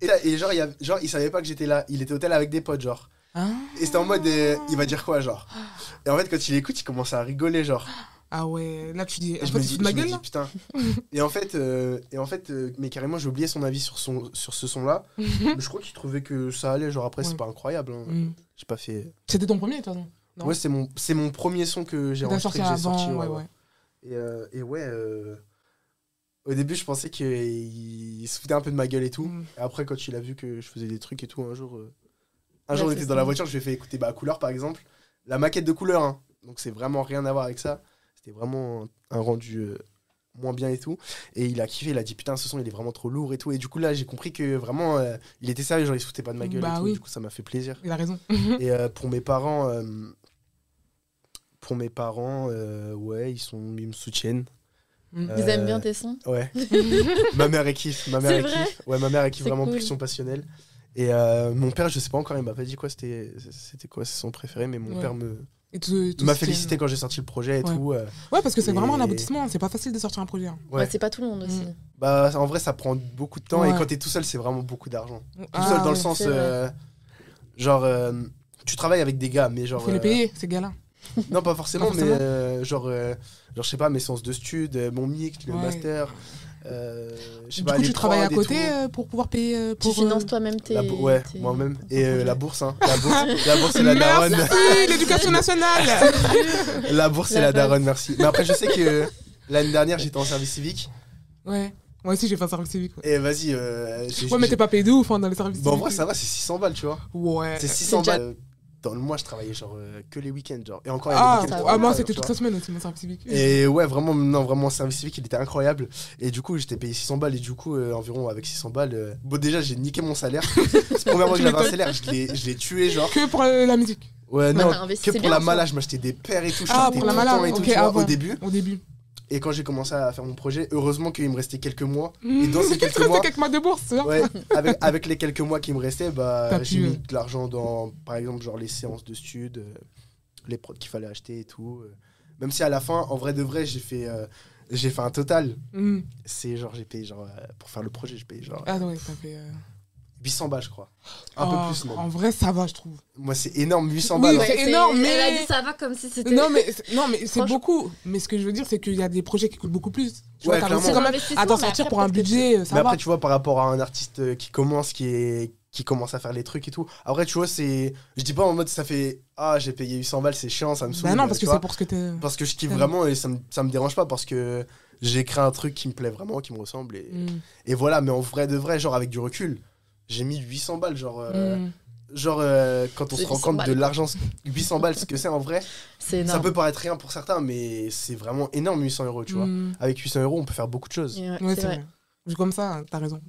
Et, là, et genre, il, y a- genre, il savait pas que j'étais là, il était au tel avec des potes, genre. Ah. Et c'était en mode, euh, il va dire quoi, genre? Et en fait, quand il écoute, il commence à rigoler, genre. Ah ouais, là tu dis. Je me tu dis, fous de ma je me gueule dis, putain. et en fait, euh, et en fait euh, mais carrément, j'ai oublié son avis sur, son, sur ce son-là. je crois qu'il trouvait que ça allait. Genre, après, Ouais. c'est pas incroyable. hein. Mm. J'ai pas fait. C'était ton premier, de toute façon. Non. Ouais, c'est mon, c'est mon premier son que j'ai enregistré, sorti que j'ai avant, sorti. ouais, ouais, ouais. ouais. Et, euh, et ouais, euh, au début, je pensais qu'il se foutait un peu de ma gueule et tout. Mm. Et après, quand il a vu que je faisais des trucs et tout, un jour, euh, un Ouais, jour, on était dans la voiture, je lui ai fait écouter bah, Couleur par exemple. La maquette de Couleur, hein. donc c'est vraiment rien à voir avec ça. C'était vraiment un rendu euh, moins bien et tout. Et il a kiffé, il a dit putain, ce son il est vraiment trop lourd et tout. Et du coup, là, j'ai compris que vraiment, euh, il était sérieux, genre il se foutait pas de ma gueule Bah et tout. oui. Du coup, ça m'a fait plaisir. Il a raison. Et pour mes parents, pour mes parents, ouais, ils, sont, ils me soutiennent. Mm. Euh, Ils aiment bien tes sons Ouais. ma mère est kiffe. Ma mère C'est est vrai kiffe. Ouais, ma mère est kiffe vraiment cool. pulsion passionnelle. Et euh, mon père, je sais pas encore, il m'a pas dit quoi c'était c'était quoi c'est son préféré, mais mon Ouais. père me m'a félicité quand j'ai sorti le projet et Ouais. tout. euh, Ouais, parce que c'est vraiment un aboutissement. C'est pas facile de sortir un projet. hein. ouais. Ouais, C'est pas tout le monde aussi. Mm. Bah, en vrai, ça prend beaucoup de temps Ouais. et quand t'es tout seul, c'est vraiment beaucoup d'argent. Tout Ah, seul dans le sens, euh, genre, euh, tu travailles avec des gars, mais Il genre. faut les euh, payer, ces gars-là. Non, pas forcément, Pas mais euh, genre, euh, genre, je sais pas, mes séances de stud, euh, mon mix, le Ouais. master. euh, je sais Du pas, coup, tu travailles à côté euh, pour pouvoir payer. euh, Tu pour, finances euh, toi-même tes. Ouais, tes- moi-même. Et euh, la bourse, hein. La bourse, la bourse c'est la daronne. Merci, l'éducation nationale. La bourse, c'est La la daronne, merci. Mais après, je sais que l'année dernière, j'étais en service civique. ouais. Moi aussi, j'ai fait un service civique. Ouais, Et vas-y. euh, j'ai- ouais mais j'ai- t'es pas payé de ouf hein, dans les services Bon, en civiques. vrai, ça va, c'est 600 balles, tu vois. Ouais. C'est 600 déjà- balles. Dans le mois, je travaillais genre euh, que les week-ends. Genre. Et encore, il y a des Ah, ah, moi, c'était toute la semaine aussi, mon service civique. Et ouais, vraiment, non, vraiment, service civique, il était incroyable. Et du coup, j'étais payé 600 balles. Et du coup, euh, environ avec 600 balles, euh, bon, déjà, j'ai niqué mon salaire. C'est la première fois que j'avais un salaire, je l'ai- je l'ai tué, genre. Que pour euh, la musique, Ouais, non, que pour bien, la ça. mala, je m'achetais des paires et tout. Je Ah, pour la mala, temps et tout, ok, tu vois, avant. au début. au début. Et quand j'ai commencé à faire mon projet, heureusement qu'il me restait quelques mois. Et dans Mmh. ces quelques mois, quelques mois de bourse, vois. Ouais, avec, avec les quelques mois qui me restaient, bah, T'as j'ai mis de l'argent dans, par exemple, genre les séances de stud, euh, les prods qu'il fallait acheter et tout. euh. Même si à la fin, en vrai de vrai, j'ai fait, euh, j'ai fait un total. Mmh. C'est genre, j'ai payé, genre, pour faire le projet, j'ai payé genre Ah ouais, ça fait. Euh, 800 balles, je crois. Un oh, peu plus même. En vrai, ça va, je trouve. Moi, c'est énorme, 800 Oui, balles. hein. c'est énorme, mais- Elle a dit ça va comme si c'était. Non, mais, c'est- non, mais c'est beaucoup. Mais ce que je veux dire, c'est qu'il y a des projets qui coûtent beaucoup plus. Tu Ouais, vois, t'as quand même à t'en mais sortir après, pour un que budget, ça Mais va. après, tu vois, par rapport à un artiste euh, qui commence, qui, est, qui commence à faire les trucs et tout. Après, tu vois, c'est. Je dis pas en mode ça fait. Ah, j'ai payé 800 balles, c'est chiant, ça me saoule. Bah non, parce que c'est pour ce que t'es. Parce que je kiffe vraiment et ça me, ça me dérange pas parce que j'ai créé un truc qui me plaît vraiment, qui me ressemble. Et, Mm. et voilà, mais en vrai de vrai, genre avec du recul, j'ai mis 800 balles. Genre, euh, Mm. genre euh, quand on se rend 800 compte de balles. l'argent, 800 balles, ce que c'est en vrai, C'est ça peut paraître rien pour certains, mais c'est vraiment énorme 800 euros, tu vois. Mm. Avec 800 euros, on peut faire beaucoup de choses. Ouais, Ouais, c'est vrai. vrai. Vu comme ça, t'as raison.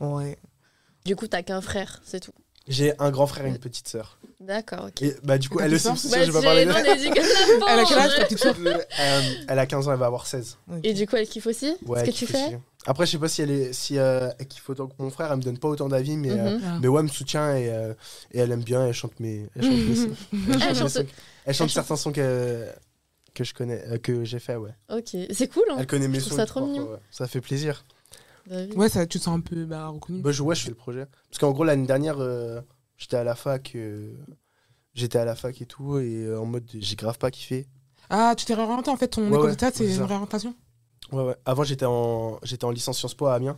Ouais. Du coup, t'as qu'un frère, c'est tout. J'ai un grand frère et une petite sœur. D'accord, ok. Et bah, du coup, elle aussi, sûr, je vais pas parler de Elle a quel âge, ta pauvre. petite soeur Euh, Elle a 15 ans, elle va avoir 16. Et du coup, elle kiffe aussi Ouais, ce que elle tu kiffe fais aussi. Après, je sais pas si elle est, si euh, elle kiffe autant que mon frère. Elle me donne pas autant d'avis, mais, euh, Mhm. Ah. mais ouais, elle me soutient et, euh, et elle aime bien. Elle chante mes, elle chante mes sons. Elle chante, mes chante- sons. Elle chante elle chante- certains sons que que je connais, euh, que j'ai fait, ouais. Ok, c'est cool. Hein Elle connaît mes Je sons. ça et trop tout, mignon. parfois, ouais. Ça fait plaisir. Bah. Ouais, ça, tu te sens un peu bah, reconnu. Bah, je, ouais, je fais le projet. Parce qu'en gros, l'année dernière, euh, j'étais à la fac. euh, J'étais à la fac et tout, et euh, en mode, j'ai grave pas kiffé. Ah, tu t'es réorienté en fait, ton Ouais, école ouais, de théâtre, c'est une réorientation? Ouais, ouais. Avant, j'étais en, j'étais en licence Sciences Po à Amiens.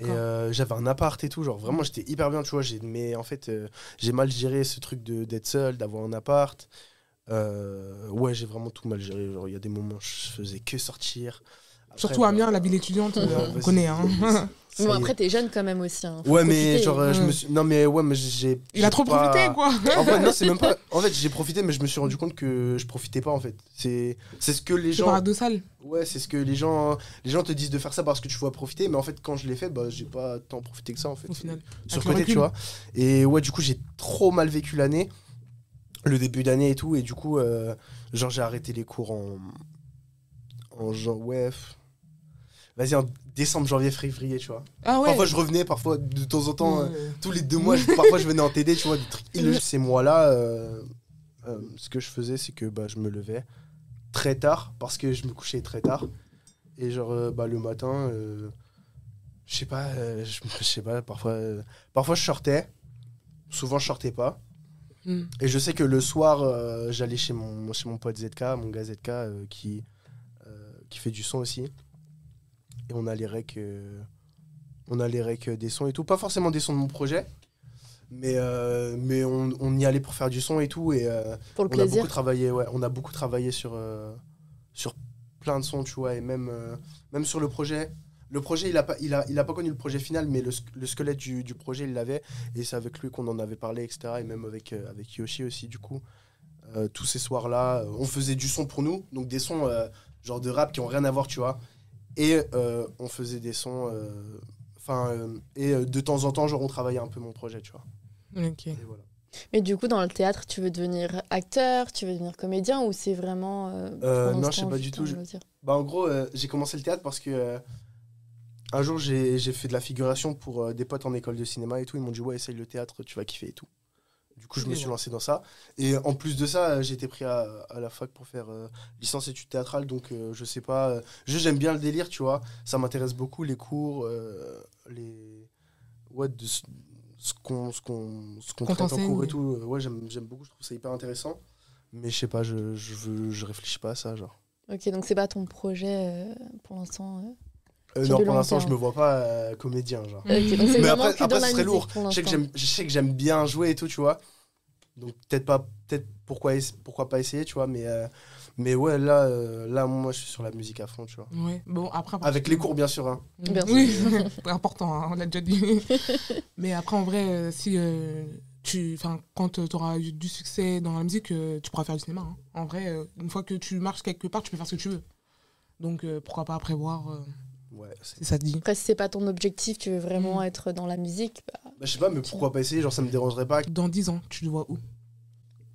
Et euh, j'avais un appart et tout, genre vraiment j'étais hyper bien, tu vois. j'ai- Mais en fait, euh, j'ai mal géré ce truc de d'être seul, d'avoir un appart. Euh, ouais, j'ai vraiment tout mal géré. Genre, il y a des moments je faisais que sortir. Après, Surtout bah, Amiens, la ville étudiante, on connaît. Hein. Bon, après, t'es jeune quand même aussi. Hein. Ouais, mais profiter. genre, euh, je me suis. Non, mais ouais, mais j'ai. Il a trop pas- profité, quoi. En fait, non, c'est même pas. En fait, j'ai profité, mais je me suis rendu compte que je profitais pas, en fait. C'est c'est ce que les C'est gens. paradoxal. Ouais, c'est ce que les gens. Les gens te disent de faire ça parce que tu vois profiter, mais en fait, quand je l'ai fait, bah, j'ai pas tant profité que ça, en fait. Au final. sur côté, tu vois. Et ouais, du coup, j'ai trop mal vécu l'année, le début d'année et tout. Et du coup, euh, genre, j'ai arrêté les cours en. En genre, ouais. Vas-y, en décembre, janvier, février, tu vois. Ah ouais. Parfois, je revenais, parfois, de temps en temps, euh, tous les deux mois, je- parfois, je venais en TD, tu vois, des trucs illogiques. Ces mois-là, euh, euh, ce que je faisais, c'est que bah, je me levais très tard, parce que je me couchais très tard. Et genre, bah, le matin, je sais pas, je sais pas, parfois, parfois je sortais, souvent je sortais pas. Mm. Et je sais que le soir, j'allais chez mon, chez mon pote ZK, mon gars ZK, qui, qui fait du son aussi. Et on a les recs, euh, on a les recs des sons et tout. Pas forcément des sons de mon projet, mais, euh, mais on, on y allait pour faire du son et tout. Et euh, Pour le on a beaucoup travaillé, ouais, on a beaucoup travaillé sur, euh, sur plein de sons, tu vois, et même, euh, même sur le projet. Le projet, il a pas, il a, il a pas connu le projet final, mais le, squelette du, du projet, il l'avait. Et c'est avec lui qu'on en avait parlé, etc. Et même avec, euh, avec Yoshi aussi, du coup. Euh, tous ces soirs-là, euh, on faisait du son pour nous. Donc des sons euh, genre de rap qui ont rien à voir, tu vois. Et euh, on faisait des sons. euh, Enfin, euh, et de temps en temps, genre, on travaillait un peu mon projet, tu vois. Ok. Et voilà. Mais du coup, dans le théâtre, tu veux devenir acteur, tu veux devenir comédien ou c'est vraiment. euh, Euh, non, je sais pas du tout, je- Bah, en gros, euh, j'ai commencé le théâtre parce que euh, un jour, j'ai j'ai fait de la figuration pour euh, des potes en école de cinéma et tout. Ils m'ont dit, ouais, essaye le théâtre, tu vas kiffer et tout. Du coup, je me suis lancé dans ça. Et en plus de ça, euh, j'ai été pris à, à la fac pour faire euh, licence études théâtrales. Donc, euh, je sais pas. euh, j'aime bien le délire, tu vois. Ça m'intéresse beaucoup, les cours, les. Ouais, de ce qu'on traite en cours et tout. Ouais, j'aime beaucoup, je trouve ça hyper intéressant. Mais je sais pas, je, je, veux, je réfléchis pas à ça, genre. Ok, donc c'est pas ton projet pour l'instant. Euh. Non, pour l'instant, je me vois pas euh, comédien, genre. Donc Mais après- que après, ce serait lourd. Je sais que j'aime, je sais que j'aime bien jouer et tout, tu vois. Donc peut-être pas, peut-être pourquoi, pourquoi pas essayer, tu vois. Mais, euh, mais ouais, là, euh, là, moi, je suis sur la musique à fond, tu vois. Ouais. Bon, après. Avec les cours, bien sûr. Hein. Bien oui, c'est important, hein, on l'a déjà dit. Mais après, en vrai, si euh, tu, enfin, quand tu auras eu du succès dans la musique, euh, tu pourras faire du cinéma. hein. En vrai, euh, une fois que tu marches quelque part, tu peux faire ce que tu veux. Donc, euh, pourquoi pas prévoir euh, Ouais, c'est- ça te dit. Après, si c'est pas ton objectif, tu veux vraiment Mm. être dans la musique, bah, Bah, je sais pas, mais pourquoi pas essayer Genre, ça me dérangerait pas. Dans 10 ans, tu te vois où?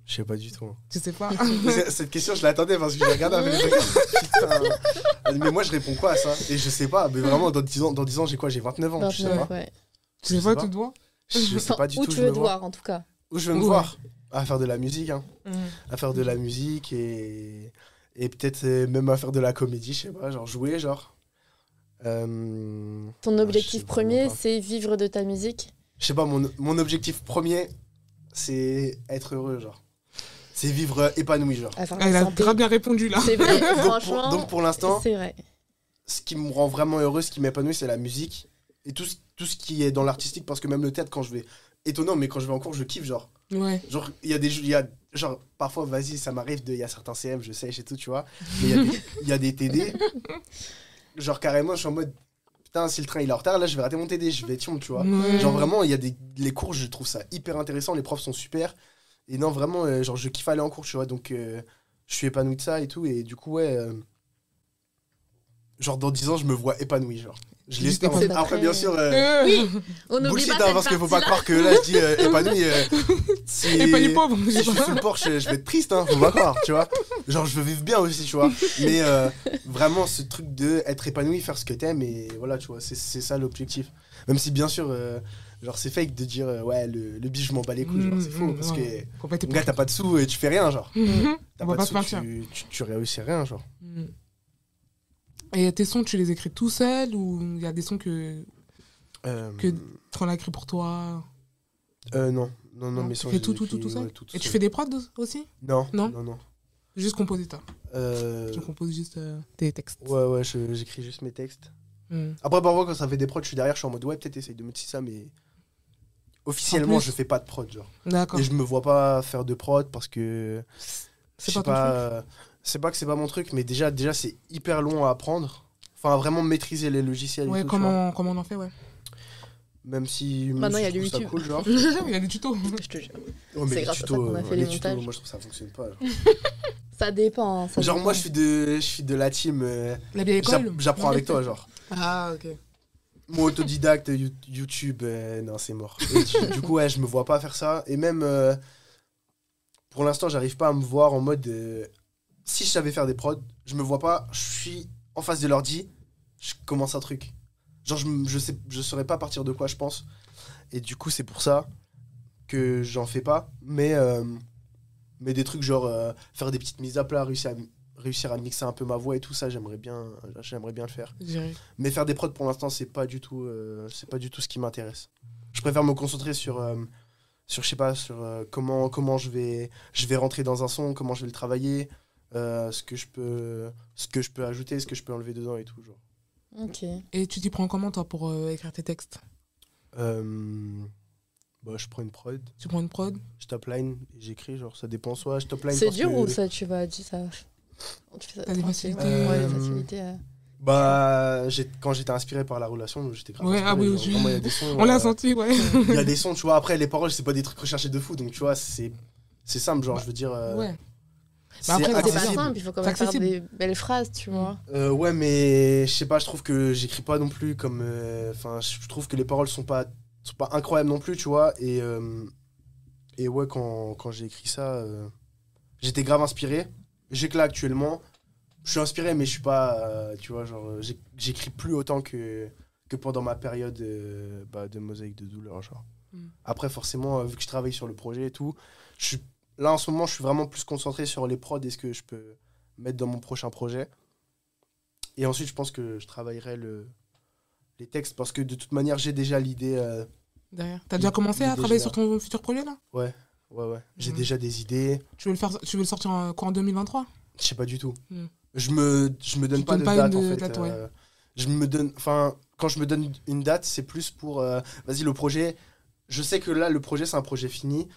Je sais pas du tout. hein. Je sais pas. Cette question, je l'attendais parce que j'ai regardé un peu les trucs. Putain. Mais moi, je réponds quoi à ça Et je sais pas, mais vraiment, dans 10 ans, dans 10 ans j'ai quoi? J'ai 29 ans. je sais 29, pas. ouais. tu sais Je pas, tu te vois Je sais pas du où tout. tu je veux me te voir, en tout cas. Où je veux me voir? À faire de la musique, hein. Mhm. À faire de la musique et, et peut-être euh, même à faire de la comédie, je sais pas, genre jouer, genre. Euh, Ton sais objectif premier, c'est vivre de ta musique Je sais pas, mon, mon objectif premier, c'est être heureux, genre. C'est vivre euh, épanoui, genre. Elle a très bien répondu là. C'est vrai, Donc pour, franchement. donc pour l'instant, C'est vrai. ce qui me rend vraiment heureux, ce qui m'épanouit, c'est la musique et tout ce, tout ce qui est dans l'artistique, parce que même le théâtre, quand je vais. Étonnant, mais quand je vais en cours, je kiffe, genre. Ouais. Genre, il y a des. il Y a, genre, parfois, vas-y, ça m'arrive, de- il y a certains CM, je sèche et tout, tu vois. Mais il y a des- il y, a des TD. Genre, carrément, je suis en mode. Putain, si le train il est en retard, là, je vais rater mon TD, je vais tiom, tu vois. Ouais. Genre, vraiment, il y a des. Les cours, je trouve ça hyper intéressant, les profs sont super. Et non, vraiment, euh, genre, je kiffe aller en cours, tu vois. Donc, euh, je suis épanoui de ça et tout. Et du coup, ouais. euh, genre, dans 10 ans, je me vois épanoui, genre. Je Juste épanoui. Après, bien sûr. euh, Euh, Oui. On Bullshit, pas hein, parce qu'il faut pas croire que là je dis euh, épanoui. euh, si... Les pauvres. Si je suis sous le porche, je vais être triste, hein, faut pas croire, tu vois. Genre, je veux vivre bien aussi, tu vois. Mais euh, vraiment, ce truc de être épanoui, faire ce que t'aimes, et voilà, tu vois, c'est c'est ça l'objectif. Même si, bien sûr, euh, genre, c'est fake de dire, euh, ouais, le, le biche, je m'en bats les couilles, genre, c'est faux, parce Ouais. Faut pas être que, gars, t'as pas de sous et tu fais rien, genre. Mhm. T'as pas pas de sous, tu, tu, tu réussis rien, genre. Mhm. Et tes sons, tu les écris tout seul ou il y a des sons que Euh, Que- qu'on a écrit pour toi? Euh, non, non, non, Non, mais tu fais tout, tout, tout, tout seul? ouais, tout, tout Et tu fais des prods aussi? Non, Non? non, non. Juste compositeur. Euh, Tu composes juste euh, tes textes. ouais, ouais, j'écris juste mes textes. Mhm. Après, parfois, quand ça fait des prods, je suis derrière, je suis en mode ouais, peut-être essaye de ci, ça, mais officiellement, En je fais pas de prod, genre. D'accord. Et je me vois pas faire de prod parce que. C'est pas truc euh, C'est pas que c'est pas mon truc, mais déjà, déjà c'est hyper long à apprendre. Enfin, vraiment maîtriser les logiciels. et Ouais, tout, comment, comment on en fait, ouais. Même si. Maintenant, il y a du YouTube. cool, genre. Il y a des tutos. Je te jure. Ouais, mais C'est les grâce à ça tutos, qu'on a euh, fait les tutos, montages. moi je trouve ça fonctionne pas. Ça dépend. ça Genre, dépend. moi je suis de, je suis de la team. euh, La vieille école j'app- J'apprends avec toi, genre. Ah, ok. Mon autodidacte You- YouTube, euh, non, c'est mort. Et du, du coup, ouais, je me vois pas faire ça. Et même, euh, pour l'instant, j'arrive pas à me voir en mode. Si je savais faire des prods, je me vois pas, je suis en face de l'ordi, je commence un truc. Genre, je, je, sais, je saurais pas partir de quoi je pense. Et du coup, c'est pour ça que j'en fais pas. Mais, euh, mais des trucs genre euh, faire des petites mises à plat, réussir à, réussir à mixer un peu ma voix et tout ça, j'aimerais bien, j'aimerais bien le faire. Mais faire des prods pour l'instant, c'est pas du tout, euh, c'est pas du tout ce qui m'intéresse. Je préfère me concentrer sur, sur je sais pas, sur euh, comment, comment je vais, je vais rentrer dans un son, comment je vais le travailler, euh, ce que je peux, ce que je peux ajouter, ce que je peux enlever dedans et tout. Genre. Ok. Et tu t'y prends comment, toi, pour euh, écrire tes textes? Euh, bah, je prends une prod, Tu prends une prod? Je top line, j'écris, genre ça dépend soit je top line. C'est dur que- ou ça, tu vas. Tu, ça... tu fais ça T'as des facilités. Ouais, ouais, des Euh, facilités. Bah, j'ai- quand j'étais inspiré par la relation, j'étais grave. Ouais, inspiré, ah oui, genre, oui. vraiment, il y a des sons, On l'a euh, senti, ouais. Il y a des sons, tu vois. Après, les paroles, c'est pas des trucs recherchés de fou, donc tu vois, c'est c'est simple, genre, je veux dire. euh, ouais. C'est Bah après, C'est pas accessible. simple, il faut quand même faire accessible. des belles phrases, tu vois. Euh, ouais, mais je sais pas, je trouve que j'écris pas non plus comme. euh, Enfin, je trouve que les paroles sont pas, sont pas incroyables non plus, tu vois. Et, euh, et ouais, quand, quand j'ai écrit ça, euh, j'étais grave inspiré. J'ai que là, actuellement, je suis inspiré, mais je suis pas. euh, tu vois, genre, j'écris plus autant que, que pendant ma période euh, bah, de mosaïque de douleur, genre. Mm. Après, forcément, euh, vu que je travaille sur le projet et tout, je suis, là, en ce moment, je suis vraiment plus concentré sur les prods et ce que je peux mettre dans mon prochain projet. Et ensuite, je pense que je travaillerai le, les textes parce que de toute manière, j'ai déjà l'idée. euh, Derrière. T'as déjà commencé à travailler sur ton futur projet, là? Ouais, ouais. J'ai Mhm. déjà des idées. tu veux, le faire, tu veux le sortir en, quoi, en 2023 Je sais pas du tout. Mm. Je me, je me donne Tu pas de pas date, en fait. date, ouais. euh, je me donne. Enfin, quand je me donne une date, c'est plus pour. euh, Vas-y, le projet. Je sais que là, le projet, c'est un projet fini.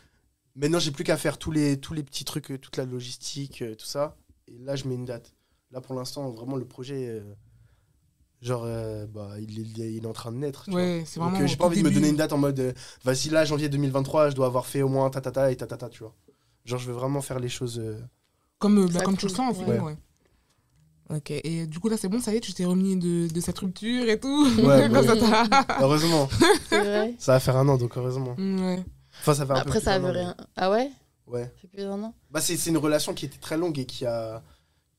Maintenant, j'ai plus qu'à faire tous les, tous les petits trucs, euh, toute la logistique, euh, tout ça. Et là, je mets une date. Là, pour l'instant, vraiment, le projet. euh, Genre, euh, bah, il, est- il est en train de naître. tu. Ouais, c'est Donc, vraiment. euh, j'ai pas envie de me donner une date en mode, euh, vas-y, là, janvier 2023, je dois avoir fait au moins tatata et tatata, tu vois. Genre, je veux vraiment faire les choses. euh, Comme, bah, Ça comme tu le sens, en fait. ouais. Ouais. Ok, et du coup, là, c'est bon, ça y est, tu t'es remis de, de cette rupture et tout? Ouais, bah t'a- Heureusement, C'est vrai. ça va faire un an, donc heureusement. Ouais. Enfin, ça fait un Après, ça veut mais- rien. Ah ouais Ouais. Ça fait plus d'un an Bah, c'est c'est une relation qui était très longue et qui a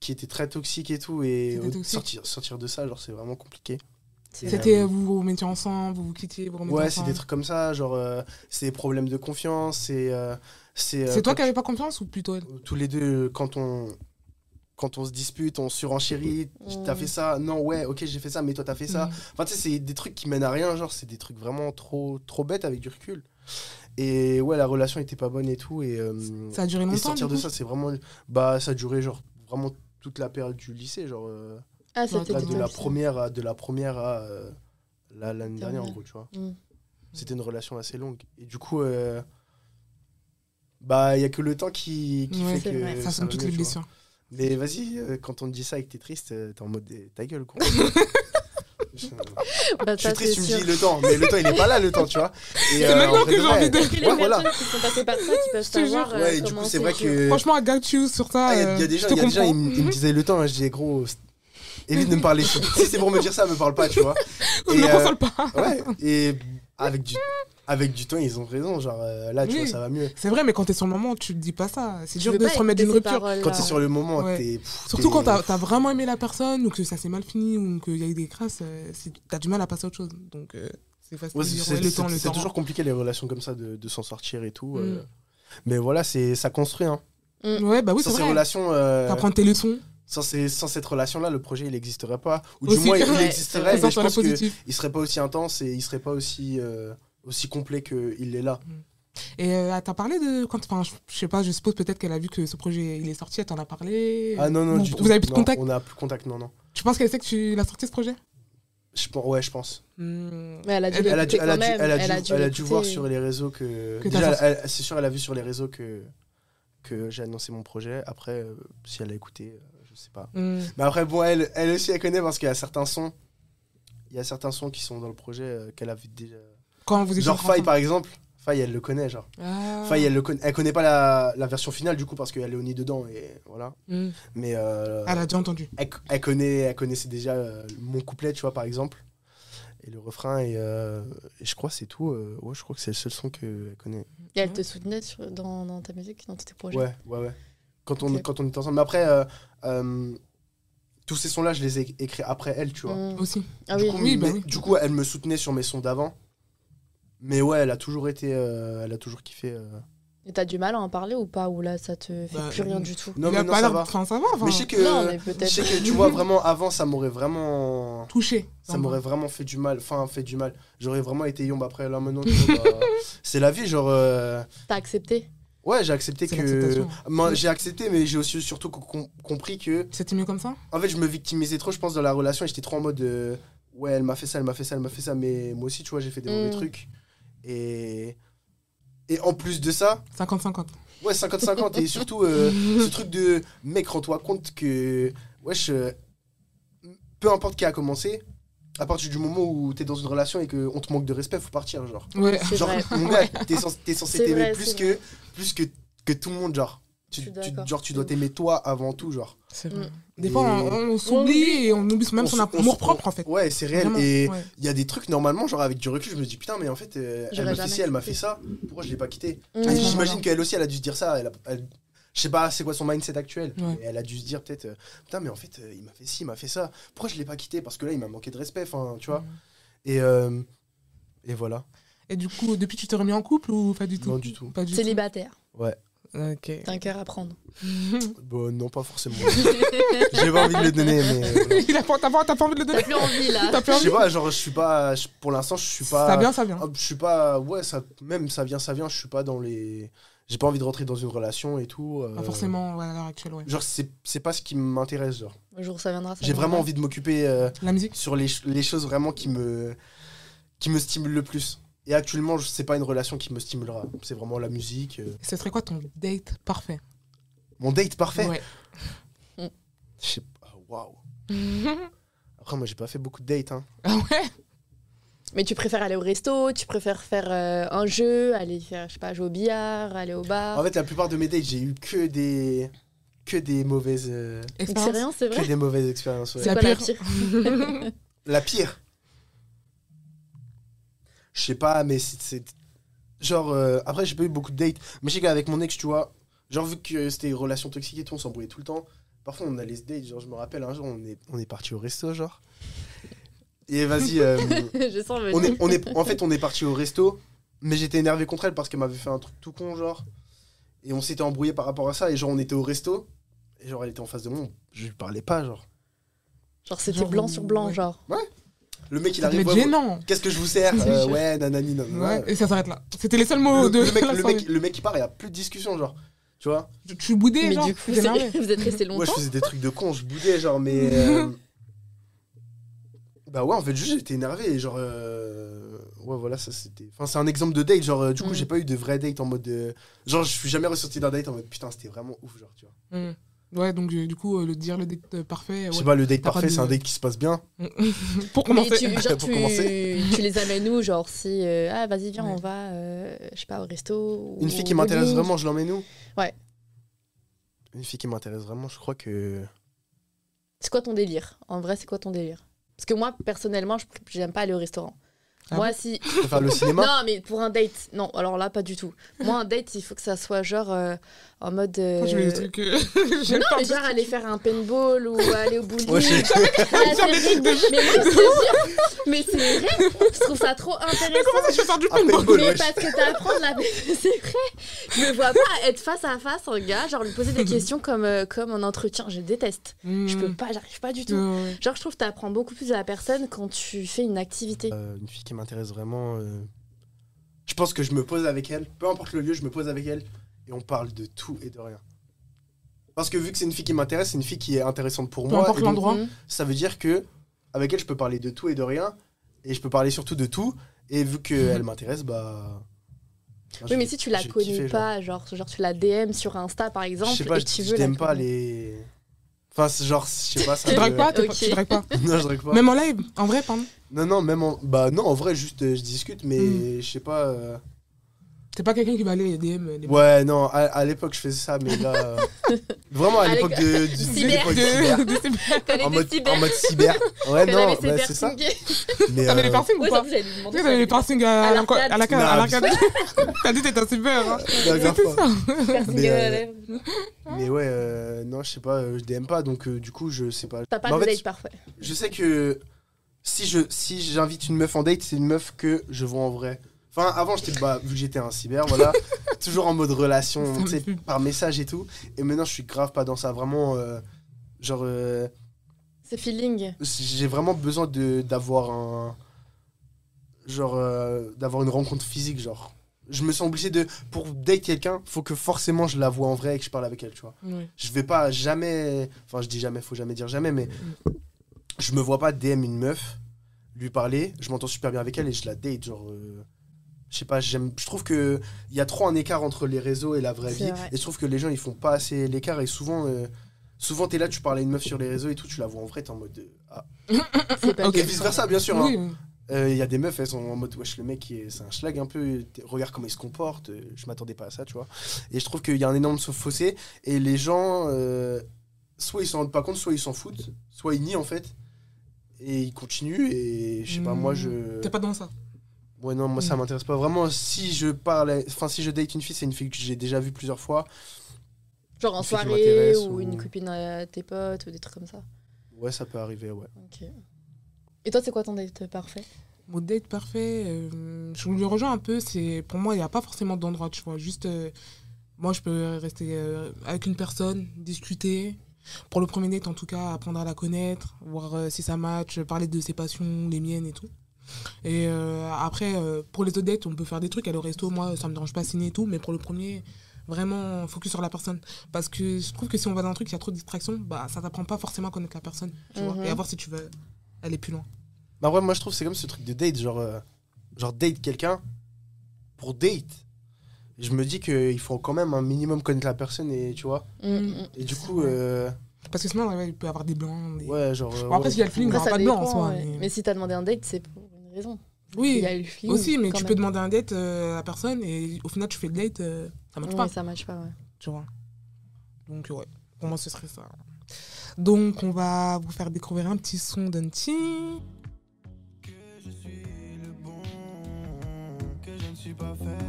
qui était très toxique et tout et sortir sortir de ça genre c'est vraiment compliqué C'était- euh, vous vous remettiez ensemble, vous vous quittiez, vous remettiez ouais c'est des trucs comme ça genre euh, c'est des problèmes de confiance c'est euh, c'est euh, C'est toi qui n'avais pas confiance ou plutôt elle tu- tous les deux quand on quand on se dispute on surenchérit Mm. t'as fait ça non ouais ok j'ai fait ça mais toi t'as fait ça Mm. enfin tu sais c'est des trucs qui mènent à rien genre c'est des trucs vraiment trop trop bêtes avec du recul et ouais la relation était pas bonne et tout et euh, Ça a duré Et longtemps sortir du de ça, c'est vraiment. Bah, ça a duré genre vraiment toute la période du lycée, genre. euh, Ah, c'était de la première à de la première à euh, la- l'année dernière, en gros, tu vois. Mm. C'était une relation assez longue. Et du coup, euh, bah, il y a que le temps qui, qui Ouais, fait c'est que. vrai. Ça sonne toutes les blessures. Mais vas-y, euh, quand on te dit ça et que t'es triste, t'es en mode eh, ta gueule, quoi. je, Bah, je suis triste, tu me dis le temps, mais le temps il est pas là, le temps, tu vois. Et, C'est maintenant que j'ai envie de- les Ouais, voilà. qui sont passées par ça, qui peuvent savoir euh, Ouais, du coup, c'est vrai que. Franchement, got you sur ça. Ah, Il y, a- il y a euh, des gens, il y a des gens, ils, comprends. me- disaient le temps, je disais gros, évite de me parler. si c'est pour me dire ça, me parle pas, tu vois. Ne me euh, console pas. Ouais, et avec du, avec du temps, ils ont raison. Genre euh, là, tu Oui. vois, ça va mieux. C'est vrai, mais quand t'es sur le moment, tu te dis pas ça. C'est dur de se remettre d'une rupture. paroles-là. Quand t'es sur le moment, Ouais. t'es. Surtout quand t'as as vraiment aimé la personne ou que ça s'est mal fini ou qu'il y a eu des crasses, euh, t'as du mal à passer à autre chose. Donc euh, c'est facile Ouais, de c'est toujours compliqué les relations comme ça de, de s'en sortir et tout. euh. Mm. Mais voilà, ça construit. Hein. Ouais, bah oui, c'est ces vrai. relations, euh, T'apprends tes leçons. sans, ces- sans cette relation-là, le projet il n'existerait pas. Ou Aussi. du moins il Ouais, existerait, c'est mais je pense qu'il positive. serait pas aussi intense et il serait pas aussi euh, aussi complet qu'il est là. Et euh, t'as parlé de quand, enfin, je sais pas, je suppose peut-être qu'elle a vu que ce projet il est sorti, elle t'en a parlé. Ah non non Vous- du tout. Vous avez plus de Non, contact On a plus de contact, non non. Tu penses qu'elle sait que tu l'as sorti ce projet? Je pense, ouais, je pense. Hmm. Mais elle a dû Elle- Elle a dû, elle a dû, elle a dû, elle a dû l'écouter. voir sur les réseaux que. Que t'as déjà, sorti. elle- c'est sûr, elle a vu sur les réseaux que que j'ai annoncé mon projet. Après, euh, si elle a écouté, euh, je sais pas. Hmm. Mais après, bon, elle, elle aussi, elle connaît parce qu'il y a certains sons. Il y a certains sons qui sont dans le projet euh, qu'elle a vu déjà. Quand vous étiez Genre. Faye, par exemple. Faye, elle le connaît, genre. Ah. Faye, elle le connaît. Elle connaît pas la, la version finale, du coup, parce qu'elle est au nid dedans, et voilà. Hmm. Mais euh, Elle a déjà entendu. elle, elle connaît, elle connaissait déjà euh, mon couplet, tu vois, par exemple. Et le refrain, et, euh, et je crois que c'est tout. euh, ouais, je crois que c'est le seul son qu'elle connaît. Et elle te soutenait sur- dans, dans ta musique, dans tes projets? Ouais, ouais, ouais. Quand on, quand on est ensemble. Mais après, euh, euh, tous ces sons-là, je les ai écrits après elle, tu vois. Mm. Aussi. Ah oui. coup, Oui, bah mais- oui. du coup, elle me soutenait sur mes sons d'avant. Mais ouais, elle a toujours été. euh, elle a toujours kiffé. euh. Et t'as du mal à en parler ou pas Ou là, ça te fait Bah, plus rien du tout? Non, il mais a non, pas ça l'air. va. Enfin, ça va. Enfin, Mais je sais que. Non, mais je peut-être. sais que tu vois, vraiment, avant, ça m'aurait vraiment. touché. Ça m'aurait vraiment fait du mal. Enfin, fait du mal. J'aurais vraiment été yombe après. Là, maintenant, tu vois, bah, c'est la vie. Genre. euh, T'as accepté? Ouais, j'ai accepté C'est que. l'acceptation. Moi, J'ai accepté, mais j'ai aussi surtout com- compris que. C'était mieux comme ça? En fait, je me victimisais trop, je pense, dans la relation et j'étais trop en mode. euh, ouais, elle m'a fait ça, elle m'a fait ça, elle m'a fait ça, mais moi aussi, tu vois, j'ai fait des mauvais Mm. trucs. Et. Et en plus de ça, 50-50. ouais, 50-50. et surtout, euh, ce truc de. Mec, rends-toi compte que. Wesh. euh, peu importe qui a commencé, à partir du moment où t'es dans une relation et qu'on te manque de respect, faut partir, genre. Ouais. C'est Genre, vrai. mon gars, t'es censé, t'es censé C'est t'aimer plus, que, plus que, que tout le monde, genre. Tu, genre, tu dois t'aimer toi avant tout, genre. C'est Mm. vrai. Des Et- fois, on, on s'oublie et on oublie même On son amour propre, en fait. Ouais, c'est réel. Vraiment, Et ouais. il y a des trucs, normalement, genre avec du recul, je me dis putain, mais en fait, euh, elle m'a fait ci, elle m'a fait ça, pourquoi je l'ai pas quitté Mm. J'imagine qu'elle aussi, elle a dû se dire ça. Elle a- elle- je sais pas c'est quoi son mindset actuel. Ouais. Et elle a dû se dire peut-être, euh, putain, mais en fait, euh, il m'a fait ci, il m'a fait ça. Pourquoi je l'ai pas quitté Parce que là, il m'a manqué de respect, enfin, tu vois. Et, euh, et voilà. Et du coup, depuis, tu t'es remis en couple ou pas du tout Non, du tout. Pas du Célibataire. Ouais. T'as un cœur à prendre. Bon, non, pas forcément. J'ai pas envie de le donner, mais. voilà. Il a pas- T'as pas, t'as pas envie de le T'as donner plus envie là. T'as plus Je envie sais pas, genre, je suis pas. je- pour l'instant, je suis pas. Ça vient, ça vient. Je suis pas. Ouais, ça, même ça vient, ça vient. Je suis pas dans les. J'ai pas envie de rentrer dans une relation et tout. euh, Pas forcément ouais, à l'heure actuelle, ouais. Genre, c'est c'est pas ce qui m'intéresse, genre. Le jour ça viendra, ça J'ai vraiment envie de m'occuper euh, La musique sur les, les choses vraiment qui me, qui me stimulent le plus. Et actuellement, c'est pas une relation qui me stimulera. C'est vraiment la musique. euh. Ce serait quoi ton date parfait? Mon date parfait? Ouais. Je sais pas. Waouh. Alors, Après, moi, j'ai pas fait beaucoup de dates. Hein. Ah ouais? Mais tu préfères aller au resto, tu préfères faire euh, un jeu, aller faire, je sais pas, jouer au billard, aller au bar? En fait, la plupart de mes dates, j'ai eu que des. que des mauvaises. euh, Expérience, c'est que vrai des mauvaises expériences. ouais. C'est La quoi la pire? La pire? Je sais pas, mais c'est. c'est- Genre, euh, après, j'ai pas eu beaucoup de dates. Mais je sais qu'avec mon ex, tu vois, genre, vu que c'était une relation toxique et tout, on s'embrouillait tout le temps. Parfois, on allait se date. Genre, je me rappelle un jour, on est, on est parti au resto, genre. Et vas-y, euh, Je sens on est, on est, en fait, on est parti au resto, mais j'étais énervé contre elle parce qu'elle m'avait fait un truc tout con, genre. Et on s'était embrouillé par rapport à ça. Et genre, on était au resto, et genre, elle était en face de moi, je lui parlais pas, genre. Genre, c'était blanc sur blanc, ouais. genre. Le mec, il arrive. ouais, gênant. Qu'est-ce que je vous sers Euh. Ouais, nanani, nanana. Ouais, et ça s'arrête là. C'était les seuls mots le, de le mec, la le, soirée. mec, le mec qui part, il n'y a plus de discussion, genre. Tu vois Tu- Tu boudais, Mais genre du coup, vous êtes resté Ouais, je longtemps faisais des trucs de con, je boudais, genre, mais. euh, Bah ouais, en fait, juste j'étais énervé, et genre. euh, Ouais, voilà, ça c'était. Enfin, c'est un exemple de date, genre, euh, du coup, Mm. j'ai pas eu de vrai date en mode. euh, Genre, je suis jamais ressorti d'un date en mode putain, c'était vraiment ouf, genre, tu vois. Mm. Ouais, donc euh, du coup, euh, le dire le date euh, parfait. Je ouais. sais pas, le date parfait, de- c'est un date qui se passe bien. Pour commencer. tu, genre, Pour tu, commencer. tu les amènes où Genre, si. euh, ah, vas-y, viens, Ouais. on va, euh, je sais pas, au resto. Une ou fille qui m'intéresse vraiment, je l'emmène où? Ouais. Une fille qui m'intéresse vraiment, je crois que. C'est quoi ton délire? En vrai, c'est quoi ton délire? Parce que moi, personnellement, je j'aime pas aller au restaurant. Ah moi, bon si. Préfère le cinéma. Non, mais pour un date, non, alors là, pas du tout. Moi, un date, il faut que ça soit genre euh, en mode. euh, Moi, je mets des trucs. euh, Mais non, mais genre aller faire un paintball ou aller au bowling. Ouais, je- Genre des c'est trucs de- vrai. Mais mais c'est vrai, je trouve ça trop intéressant. Comment ça, je vais faire du paintball Mais wesh. parce que t'apprends de la. c'est vrai. Je me vois pas être face à face un gars, genre lui poser des questions comme, euh, comme un entretien. Je déteste. Je peux pas, j'arrive pas du tout. Ouais, ouais. Genre, je trouve que t'apprends beaucoup plus de la personne quand tu fais une activité. Euh, une fille qui m'intéresse vraiment. euh, Je pense que je me pose avec elle, peu importe le lieu, je me pose avec elle et on parle de tout et de rien. Parce que vu que c'est une fille qui m'intéresse, c'est une fille qui est intéressante pour Peu moi. importe et donc, l'endroit. Mhm. ça veut dire que avec elle, je peux parler de tout et de rien et je peux parler surtout de tout. Et vu qu'elle m'intéresse, bah. bah, je Oui, mais si tu la connais kiffer, genre. pas, genre, genre tu la DM sur Insta par exemple, Je sais pas, et je, tu je veux la pas les. Enfin, genre, je sais pas, ça Tu dragues pas, pas-. Tu dragues pas. non, je drague pas. Même en live, en vrai, pardon. Non, non, même en. Bah, non, en vrai, juste, euh, je discute, mais Mm. je sais pas. euh, T'es pas quelqu'un qui va aller DM. les- Ouais, non, à, à l'époque, je faisais ça, mais là. euh, Vraiment, à l'époque de, du Cyber. l'époque cyber. de- elle En mode, cyber, en mode cyber. Ouais, non, bah, c'est ça. Mais, T'avais les euh, piercings ou pas t'avais les piercings à À la l'arcade. T'as dit t'étais un super. hein. Mais, euh, lèvre. Mais ouais, euh, non, je sais pas, euh, je DM pas, donc euh, du coup, je sais pas. T'as pas de fait, date parfait. Je sais que si je si j'invite une meuf en date, c'est une meuf que je vois en vrai. Enfin, avant, j'étais bah, vu que j'étais un cyber, voilà, toujours en mode relation, par message et tout. Et maintenant, je suis grave pas dans ça, vraiment. euh, genre, euh, C'est feeling. j'ai vraiment besoin de d'avoir un genre euh, d'avoir une rencontre physique, genre. Je me sens obligé de pour date quelqu'un, faut que forcément je la vois en vrai et que je parle avec elle, tu vois Ouais. je vais pas jamais enfin je dis jamais faut jamais dire jamais mais je me vois pas DM une meuf lui parler je m'entends super bien avec elle et je la date genre euh, je sais pas j'aime je trouve que il y a trop un écart entre les réseaux et la vraie vie vrai. et je trouve que les gens ils font pas assez l'écart et souvent euh, souvent t'es là tu parles à une meuf sur les réseaux et tout tu la vois en vrai t'es en mode de- ah. Pas et vice versa bien sûr hein. Oui. Euh, Il y a des meufs, elles sont en mode wesh, le mec, c'est un schlag un peu. Regarde comment il se comporte. euh, Je m'attendais pas à ça, tu vois. Et je trouve qu'il y a un énorme fossé. Et les gens, euh, soit ils s'en rendent pas compte, soit ils s'en foutent, soit ils nient en fait. Et ils continuent. Et je sais pas, moi je. T'es pas dans ça. Ouais, non, moi ça Mm. m'intéresse pas vraiment. Si je parle, enfin, si je date une fille, c'est une fille que j'ai déjà vue plusieurs fois. Genre en soirée ou ou- une copine à tes potes ou des trucs comme ça. Ouais, ça peut arriver, ouais. Ok. Et toi, c'est quoi ton date parfait? Mon date parfait, euh, je lui rejoins un peu. C'est pour moi, il n'y a pas forcément d'endroit, tu vois. Juste, euh, moi, je peux rester euh, avec une personne, discuter. Pour le premier date, en tout cas, apprendre à la connaître, voir euh, si ça match, parler de ses passions, les miennes et tout. Et euh, après, euh, pour les autres dates, on peut faire des trucs. Aller au resto, moi, ça me dérange pas signer et tout. Mais pour le premier, vraiment focus sur la personne. Parce que je trouve que si on va dans un truc, il y a trop de distractions, bah, ça t'apprend pas forcément à connaître la personne. Tu vois, Mhm. et à voir si tu veux aller plus loin. Bah ouais, moi je trouve que c'est comme ce truc de date, genre, euh, genre date quelqu'un pour date. Je me dis qu'il faut quand même un minimum connaître la personne et tu vois. Mm, mm. Et du coup, euh, Parce que sinon, ouais, il peut y avoir des blancs. des- Ouais, genre. Bon, après, ouais. s'il y a le feeling, il n'y Après, aura ça pas de blanc en soi. ouais. mais- Mais si t'as demandé un date, c'est raison. Oui, Il y a eu le feeling, Aussi, mais tu même. peux demander un date euh, à la personne et au final, tu fais le date, euh, ça marche pas. ça marche pas, ouais. tu vois. Donc, ouais, pour moi, ce serait ça. Donc, on va vous faire découvrir un petit son d'Unti. Que je suis le bon, que je ne suis pas fake,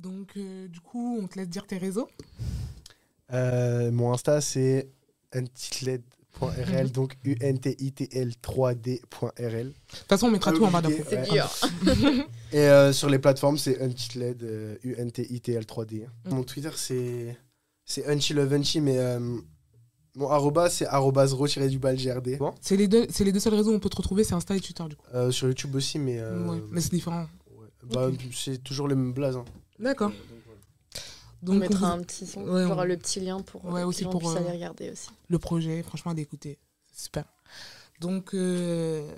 donc, euh, du coup, on te laisse dire tes réseaux. Euh, mon Insta, c'est untitled.rl, donc U-N-T-I-T-L-3D.rl. De toute façon, on mettra tout en bas d'infos. C'est dur. Et euh, sur les plateformes, c'est untitled, euh, U-N-T-I-T-L-3D. Mm. Mon Twitter, c'est c'est unchilovenchy, mais euh, mon arroba, c'est arrobas du bal GRD. Bon. C'est les, deux, c'est les deux seuls réseaux où on peut te retrouver, c'est Insta et Twitter, du coup. Euh, sur YouTube aussi, mais. euh, Ouais, mais c'est différent. ouais. Bah. C'est toujours le même blaze. hein. D'accord. On Donc, mettra vous- un petit son, Ouais, on- le petit lien pour Ouais, euh, aussi pour, euh, aller regarder aussi. le projet, franchement. C'est super. Donc, euh,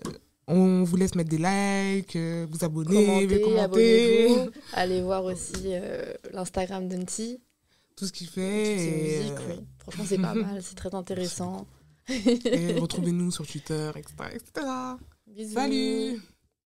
on vous laisse mettre des likes, euh, vous abonner, commenter, abonnez-vous. Allez voir aussi euh, l'Instagram d'Unti. tout ce qu'il Toutes fait. ses Et, musiques, euh, oui. Franchement, c'est pas mal, c'est très intéressant. et retrouvez-nous sur Twitter, etc. etc. Bisous. Salut